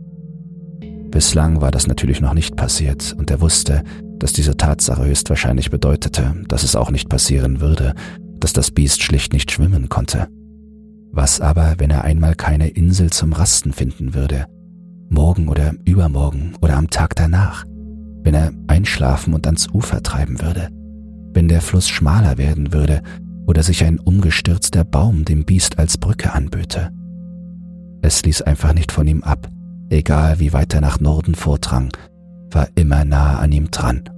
Bislang war das natürlich noch nicht passiert, und er wusste, dass diese Tatsache höchstwahrscheinlich bedeutete, dass es auch nicht passieren würde, dass das Biest schlicht nicht schwimmen konnte. Was aber, wenn er einmal keine Insel zum Rasten finden würde? Morgen oder übermorgen oder am Tag danach? Wenn er einschlafen und ans Ufer treiben würde? Wenn der Fluss schmaler werden würde oder sich ein umgestürzter Baum dem Biest als Brücke anböte. Es ließ einfach nicht von ihm ab, egal wie weit er nach Norden vordrang, war immer nahe an ihm dran.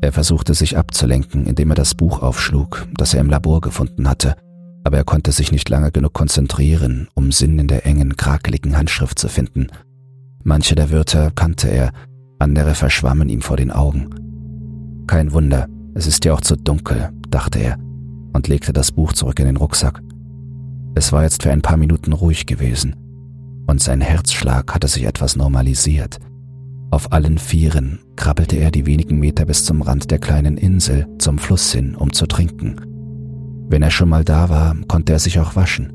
Er versuchte sich abzulenken, indem er das Buch aufschlug, das er im Labor gefunden hatte, aber er konnte sich nicht lange genug konzentrieren, um Sinn in der engen, krakeligen Handschrift zu finden. Manche der Wörter kannte er, andere verschwammen ihm vor den Augen. Kein Wunder, es ist ja auch zu dunkel, dachte er und legte das Buch zurück in den Rucksack. Es war jetzt für ein paar Minuten ruhig gewesen und sein Herzschlag hatte sich etwas normalisiert. Auf allen Vieren krabbelte er die wenigen Meter bis zum Rand der kleinen Insel zum Fluss hin, um zu trinken. Wenn er schon mal da war, konnte er sich auch waschen.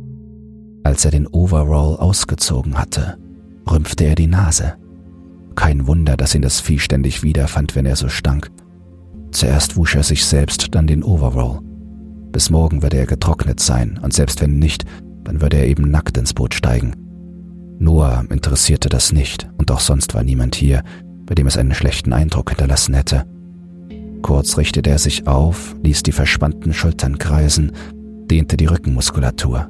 Als er den Overall ausgezogen hatte, rümpfte er die Nase. Kein Wunder, dass ihn das Vieh ständig wiederfand, wenn er so stank. Zuerst wusch er sich selbst, dann den Overall. Bis morgen würde er getrocknet sein, und selbst wenn nicht, dann würde er eben nackt ins Boot steigen. Noah interessierte das nicht, und auch sonst war niemand hier, bei dem es einen schlechten Eindruck hinterlassen hätte. Kurz richtete er sich auf, ließ die verspannten Schultern kreisen, dehnte die Rückenmuskulatur.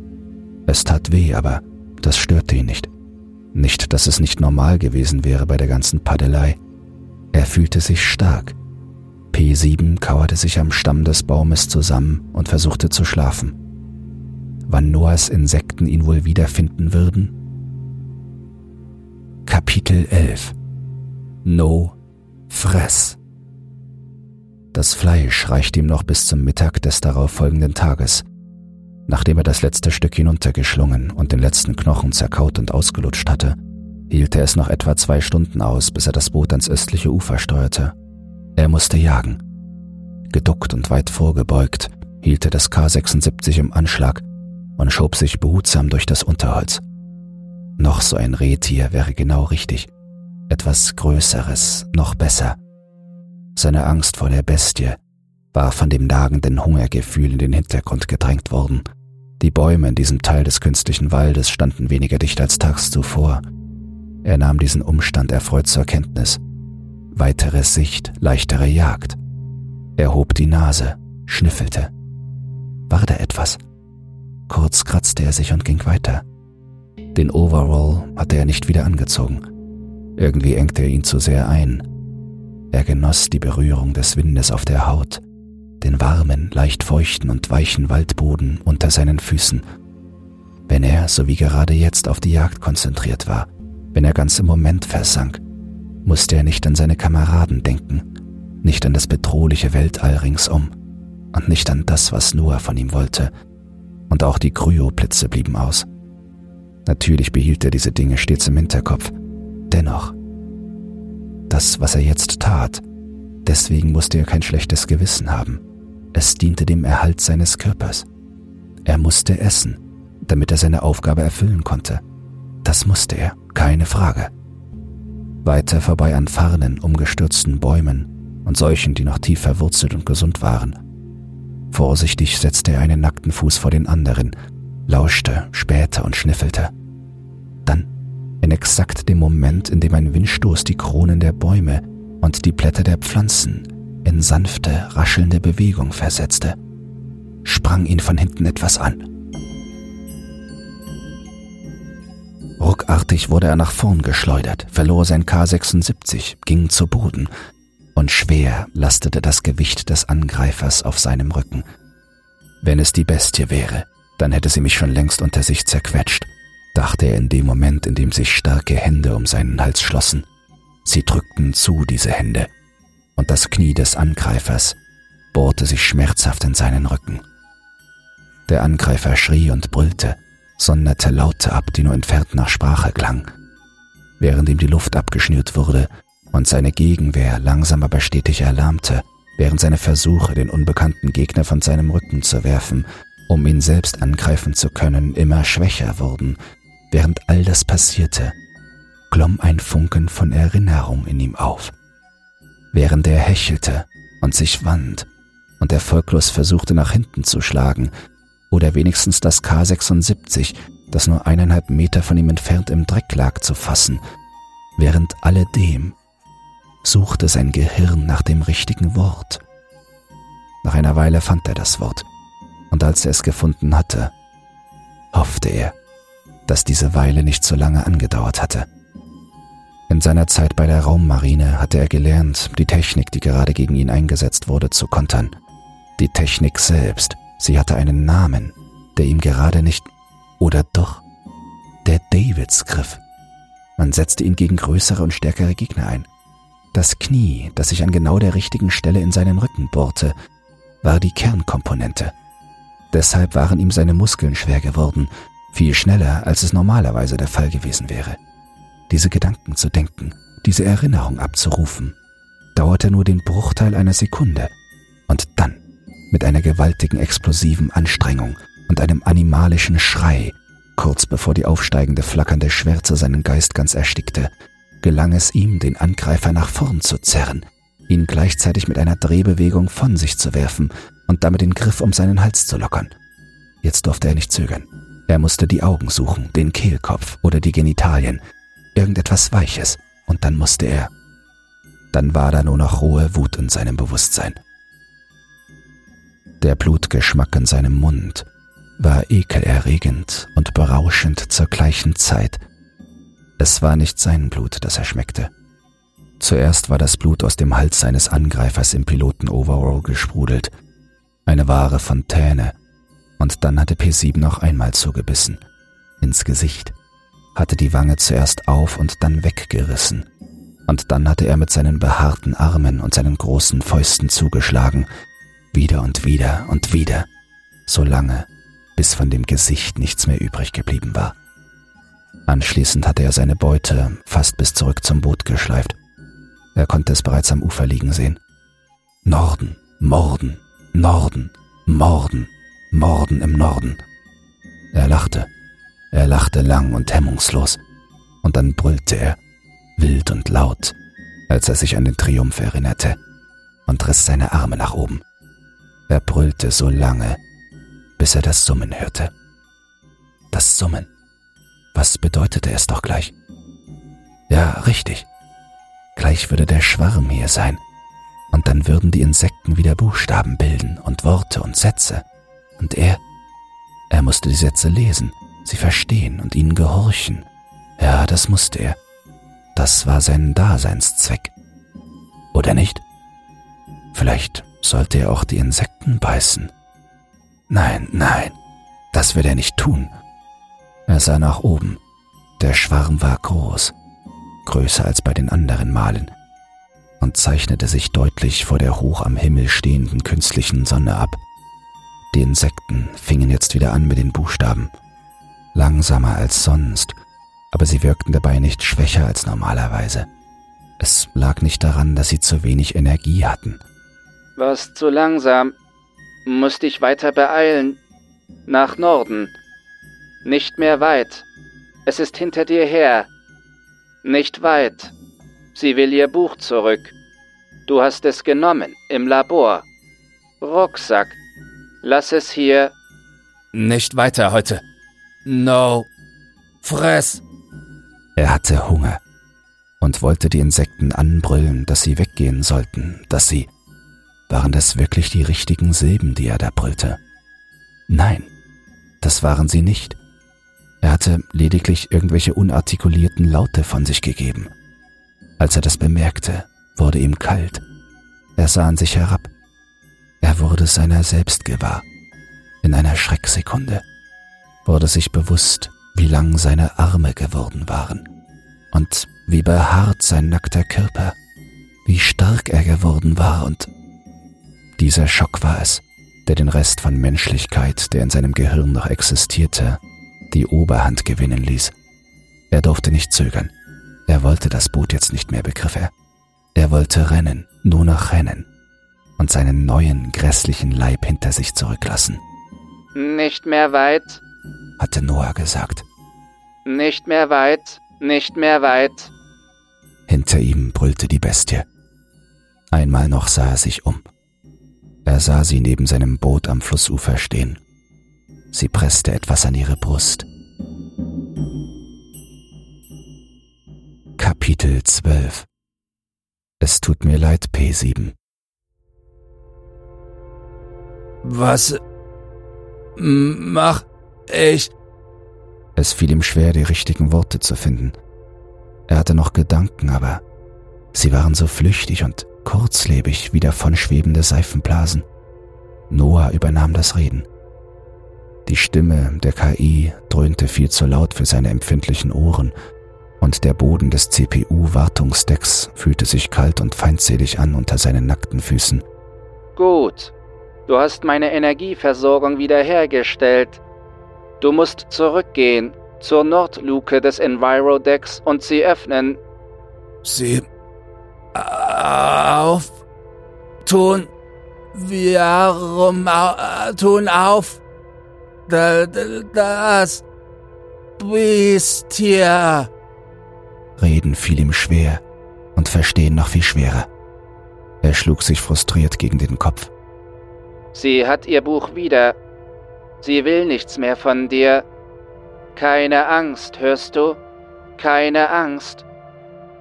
Es tat weh, aber das störte ihn nicht. Nicht, dass es nicht normal gewesen wäre bei der ganzen Paddelei. Er fühlte sich stark. P7 kauerte sich am Stamm des Baumes zusammen und versuchte zu schlafen. Wann Noahs Insekten ihn wohl wiederfinden würden? Kapitel 11 No Fress Das Fleisch reichte ihm noch bis zum Mittag des darauffolgenden Tages. Nachdem er das letzte Stück hinuntergeschlungen und den letzten Knochen zerkaut und ausgelutscht hatte, hielt er es noch etwa zwei Stunden aus, bis er das Boot ans östliche Ufer steuerte. Er musste jagen. Geduckt und weit vorgebeugt, hielt er das K-76 im Anschlag und schob sich behutsam durch das Unterholz. Noch so ein Rehtier wäre genau richtig. Etwas Größeres, noch besser. Seine Angst vor der Bestie war von dem nagenden Hungergefühl in den Hintergrund gedrängt worden. Die Bäume in diesem Teil des künstlichen Waldes standen weniger dicht als tags zuvor. Er nahm diesen Umstand erfreut zur Kenntnis. Weitere Sicht, leichtere Jagd. Er hob die Nase, schnüffelte. War da etwas? Kurz kratzte er sich und ging weiter. Den Overall hatte er nicht wieder angezogen. Irgendwie engte er ihn zu sehr ein. Er genoss die Berührung des Windes auf der Haut, den warmen, leicht feuchten und weichen Waldboden unter seinen Füßen. Wenn er, so wie gerade jetzt, auf die Jagd konzentriert war, wenn er ganz im Moment versank, musste er nicht an seine Kameraden denken, nicht an das bedrohliche Weltall ringsum und nicht an das, was Noah von ihm wollte. Und auch die Kryoblitze blieben aus. Natürlich behielt er diese Dinge stets im Hinterkopf. Dennoch, das, was er jetzt tat, deswegen musste er kein schlechtes Gewissen haben. Es diente dem Erhalt seines Körpers. Er musste essen, damit er seine Aufgabe erfüllen konnte. Das musste er, keine Frage. Weiter vorbei an Farnen, umgestürzten Bäumen und solchen, die noch tief verwurzelt und gesund waren. Vorsichtig setzte er einen nackten Fuß vor den anderen lauschte, spähte und schnüffelte. Dann, in exakt dem Moment, in dem ein Windstoß die Kronen der Bäume und die Blätter der Pflanzen in sanfte, raschelnde Bewegung versetzte, sprang ihn von hinten etwas an. Ruckartig wurde er nach vorn geschleudert, verlor sein K76, ging zu Boden, und schwer lastete das Gewicht des Angreifers auf seinem Rücken. Wenn es die Bestie wäre, dann hätte sie mich schon längst unter sich zerquetscht, dachte er in dem Moment, in dem sich starke Hände um seinen Hals schlossen. Sie drückten zu, diese Hände, und das Knie des Angreifers bohrte sich schmerzhaft in seinen Rücken. Der Angreifer schrie und brüllte, sonderte Laute ab, die nur entfernt nach Sprache klang. Während ihm die Luft abgeschnürt wurde und seine Gegenwehr langsam aber stetig erlahmte, während seine Versuche, den unbekannten Gegner von seinem Rücken zu werfen, um ihn selbst angreifen zu können, immer schwächer wurden. Während all das passierte, glomm ein Funken von Erinnerung in ihm auf. Während er hechelte und sich wand und erfolglos versuchte nach hinten zu schlagen, oder wenigstens das K76, das nur eineinhalb Meter von ihm entfernt im Dreck lag, zu fassen, während alledem suchte sein Gehirn nach dem richtigen Wort. Nach einer Weile fand er das Wort und als er es gefunden hatte, hoffte er, dass diese Weile nicht so lange angedauert hatte. In seiner Zeit bei der Raummarine hatte er gelernt, die Technik, die gerade gegen ihn eingesetzt wurde, zu kontern. Die Technik selbst, sie hatte einen Namen, der ihm gerade nicht... Oder doch? Der Davids-Griff. Man setzte ihn gegen größere und stärkere Gegner ein. Das Knie, das sich an genau der richtigen Stelle in seinen Rücken bohrte, war die Kernkomponente. Deshalb waren ihm seine Muskeln schwer geworden, viel schneller, als es normalerweise der Fall gewesen wäre. Diese Gedanken zu denken, diese Erinnerung abzurufen, dauerte nur den Bruchteil einer Sekunde und dann, mit einer gewaltigen explosiven Anstrengung und einem animalischen Schrei, kurz bevor die aufsteigende flackernde Schwärze seinen Geist ganz erstickte, gelang es ihm, den Angreifer nach vorn zu zerren, ihn gleichzeitig mit einer Drehbewegung von sich zu werfen und damit den Griff um seinen Hals zu lockern. Jetzt durfte er nicht zögern. Er musste die Augen suchen, den Kehlkopf oder die Genitalien, irgendetwas Weiches, und dann musste er. Dann war da nur noch rohe Wut in seinem Bewusstsein. Der Blutgeschmack in seinem Mund war ekelerregend und berauschend zur gleichen Zeit. Es war nicht sein Blut, das er schmeckte. Zuerst war das Blut aus dem Hals seines Angreifers im Piloten-Overall gesprudelt, eine wahre Fontäne, und dann hatte P7 noch einmal zugebissen, ins Gesicht. Hatte die Wange zuerst auf und dann weggerissen, und dann hatte er mit seinen behaarten Armen und seinen großen Fäusten zugeschlagen, wieder und wieder und wieder, so lange, bis von dem Gesicht nichts mehr übrig geblieben war. Anschließend hatte er seine Beute fast bis zurück zum Boot geschleift. Er konnte es bereits am Ufer liegen sehen. Norden, Morden, Norden, Morden, Morden im Norden. Er lachte er lachte lang und hemmungslos, und dann brüllte er, wild und laut, als er sich an den Triumph erinnerte, und riss seine Arme nach oben. Er brüllte so lange, bis er das Summen hörte. Das Summen. Was bedeutete es doch gleich? Ja, richtig. Gleich würde der Schwarm hier sein, und dann würden die Insekten wieder Buchstaben bilden und Worte und Sätze. Und er, er musste die Sätze lesen sie verstehen und ihnen gehorchen. Ja, das musste er. Das war sein Daseinszweck. Oder nicht? Vielleicht sollte er auch die Insekten beißen. Nein, nein, das wird er nicht tun. Er sah nach oben. Der Schwarm war groß, größer als bei den anderen Malen, und zeichnete sich deutlich vor der hoch am Himmel stehenden künstlichen Sonne ab. Die Insekten fingen jetzt wieder an mit den Buchstaben langsamer als sonst, aber sie wirkten dabei nicht schwächer als normalerweise. Es lag nicht daran, dass sie zu wenig Energie hatten. Was zu langsam. Muss dich weiter beeilen. Nach Norden. Nicht mehr weit. Es ist hinter dir her. Nicht weit. Sie will ihr Buch zurück. Du hast es genommen, im Labor. Rucksack. Lass es hier. Nicht weiter heute. No. Fress. Er hatte Hunger und wollte die Insekten anbrüllen, dass sie weggehen sollten, dass sie... Waren das wirklich die richtigen Silben, die er da brüllte? Nein, das waren sie nicht. Er hatte lediglich irgendwelche unartikulierten Laute von sich gegeben. Als er das bemerkte, wurde ihm kalt. Er sah an sich herab. Er wurde seiner selbst gewahr. In einer Schrecksekunde wurde sich bewusst, wie lang seine Arme geworden waren und wie behaart sein nackter Körper, wie stark er geworden war und dieser Schock war es, der den Rest von Menschlichkeit, der in seinem Gehirn noch existierte, die Oberhand gewinnen ließ. Er durfte nicht zögern. Er wollte das Boot jetzt nicht mehr, begriff er. Er wollte rennen, nur noch rennen und seinen neuen, grässlichen Leib hinter sich zurücklassen. Nicht mehr weit, hatte Noah gesagt. Nicht mehr weit, nicht mehr weit. Hinter ihm brüllte die Bestie. Einmal noch sah er sich um. Er sah sie neben seinem Boot am Flussufer stehen. Sie presste etwas an ihre Brust. Kapitel 12 Es tut mir leid, P7. Was mach ich? Es fiel ihm schwer, die richtigen Worte zu finden. Er hatte noch Gedanken, aber sie waren so flüchtig und kurzlebig wie davonschwebende Seifenblasen. Noah übernahm das Reden. Die Stimme der KI dröhnte viel zu laut für seine empfindlichen Ohren, und der Boden des CPU-Wartungsdecks fühlte sich kalt und feindselig an unter seinen nackten Füßen. Gut, du hast meine Energieversorgung wiederhergestellt. Du musst zurückgehen zur Nordluke des Enviro-Decks und sie öffnen. Sie auf tun warum tun auf das bist hier. Reden fiel ihm schwer und Verstehen noch viel schwerer. Er schlug sich frustriert gegen den Kopf. Sie hat ihr Buch wieder. Sie will nichts mehr von dir. Keine Angst, hörst du? Keine Angst.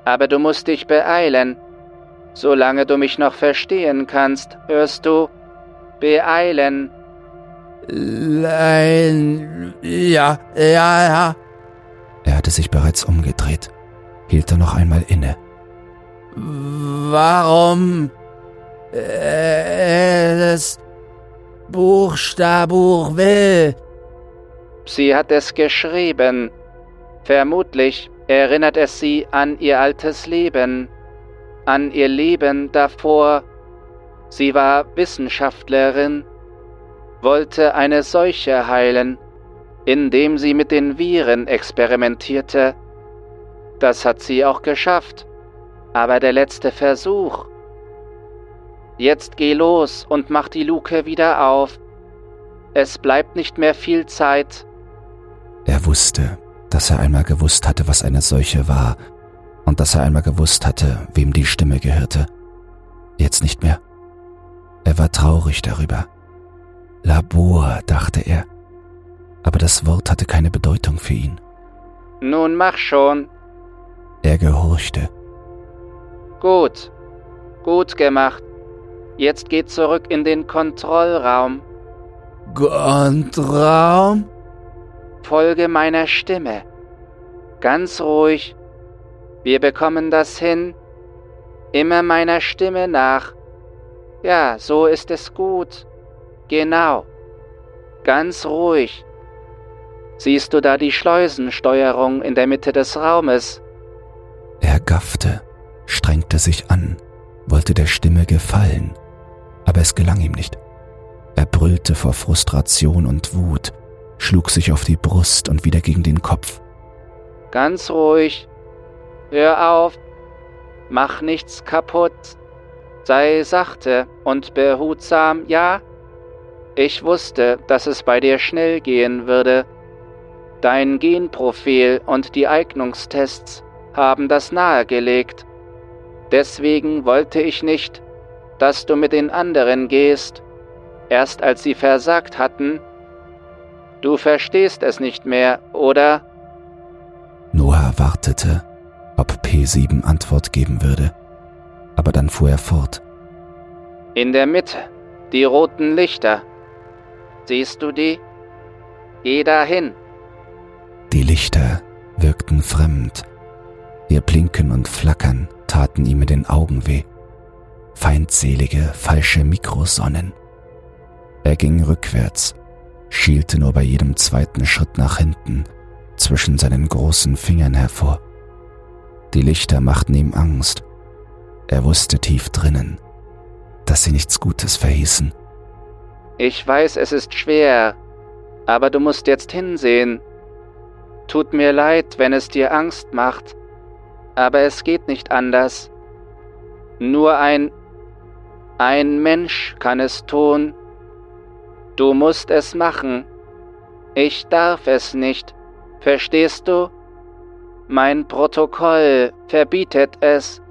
Aber du musst dich beeilen. Solange du mich noch verstehen kannst, hörst du? Beeilen. Nein, ja, ja, ja. Er hatte sich bereits umgedreht, hielt er noch einmal inne. Warum? Äh, das Buchstabuch will. Sie hat es geschrieben. Vermutlich erinnert es sie an ihr altes Leben, an ihr Leben davor. Sie war Wissenschaftlerin, wollte eine Seuche heilen, indem sie mit den Viren experimentierte. Das hat sie auch geschafft. Aber der letzte Versuch. Jetzt geh los und mach die Luke wieder auf. Es bleibt nicht mehr viel Zeit. Er wusste, dass er einmal gewusst hatte, was eine Seuche war, und dass er einmal gewusst hatte, wem die Stimme gehörte. Jetzt nicht mehr. Er war traurig darüber. Labor, dachte er, aber das Wort hatte keine Bedeutung für ihn. Nun mach schon. Er gehorchte. Gut, gut gemacht. Jetzt geht zurück in den Kontrollraum. Kontrollraum? Folge meiner Stimme. Ganz ruhig. Wir bekommen das hin. Immer meiner Stimme nach. Ja, so ist es gut. Genau. Ganz ruhig. Siehst du da die Schleusensteuerung in der Mitte des Raumes? Er gaffte, strengte sich an, wollte der Stimme gefallen, aber es gelang ihm nicht. Er brüllte vor Frustration und Wut, schlug sich auf die Brust und wieder gegen den Kopf. Ganz ruhig. Hör auf. Mach nichts kaputt. Sei sachte und behutsam, ja? Ich wusste, dass es bei dir schnell gehen würde. Dein Genprofil und die Eignungstests haben das nahegelegt. Deswegen wollte ich nicht, dass du mit den anderen gehst. Erst als sie versagt hatten, Du verstehst es nicht mehr, oder? Noah wartete, ob P7 Antwort geben würde, aber dann fuhr er fort. In der Mitte, die roten Lichter. Siehst du die? Geh dahin. Die Lichter wirkten fremd. Ihr Blinken und Flackern taten ihm in den Augen weh. Feindselige, falsche Mikrosonnen. Er ging rückwärts, schielte nur bei jedem zweiten Schritt nach hinten, zwischen seinen großen Fingern hervor. Die Lichter machten ihm Angst. Er wusste tief drinnen, dass sie nichts Gutes verhießen. Ich weiß, es ist schwer, aber du musst jetzt hinsehen. Tut mir leid, wenn es dir Angst macht, aber es geht nicht anders. Nur ein ein Mensch kann es tun, Du musst es machen. Ich darf es nicht. Verstehst du? Mein Protokoll verbietet es.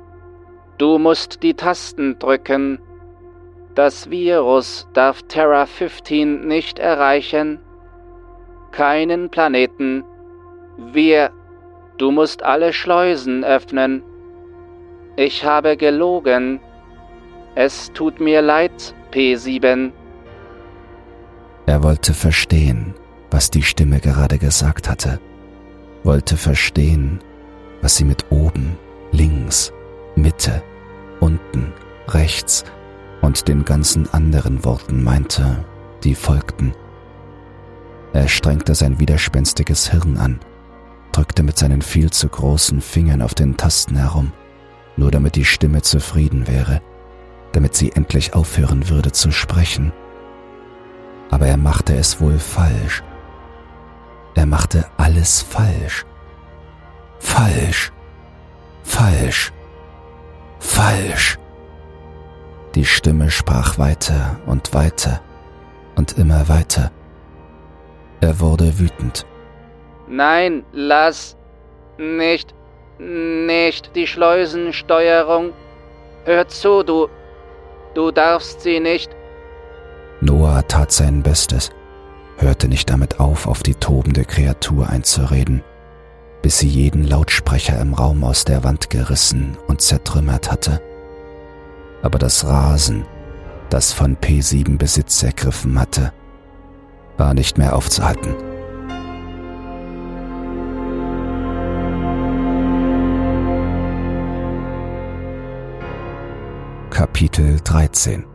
Du musst die Tasten drücken. Das Virus darf Terra 15 nicht erreichen. Keinen Planeten. Wir. Du musst alle Schleusen öffnen. Ich habe gelogen. Es tut mir leid, P7. Er wollte verstehen, was die Stimme gerade gesagt hatte, wollte verstehen, was sie mit oben, links, Mitte, unten, rechts und den ganzen anderen Worten meinte, die folgten. Er strengte sein widerspenstiges Hirn an, drückte mit seinen viel zu großen Fingern auf den Tasten herum, nur damit die Stimme zufrieden wäre, damit sie endlich aufhören würde zu sprechen. Aber er machte es wohl falsch. Er machte alles falsch. Falsch. Falsch. Falsch. Die Stimme sprach weiter und weiter und immer weiter. Er wurde wütend. Nein, lass nicht, nicht die Schleusensteuerung. Hör zu, du, du darfst sie nicht. Noah tat sein Bestes, hörte nicht damit auf, auf die tobende Kreatur einzureden, bis sie jeden Lautsprecher im Raum aus der Wand gerissen und zertrümmert hatte. Aber das Rasen, das von P7 Besitz ergriffen hatte, war nicht mehr aufzuhalten. Kapitel 13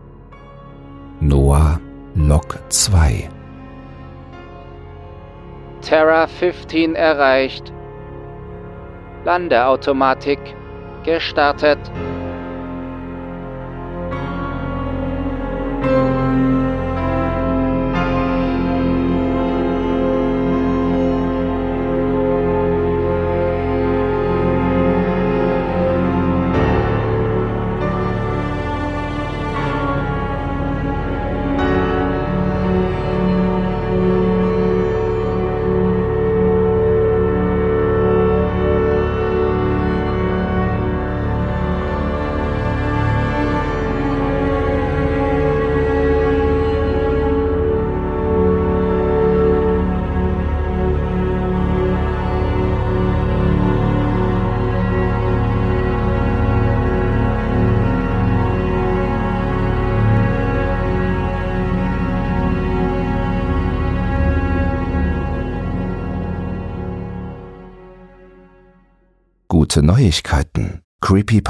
Noah Lok 2 Terra 15 erreicht. Landeautomatik gestartet.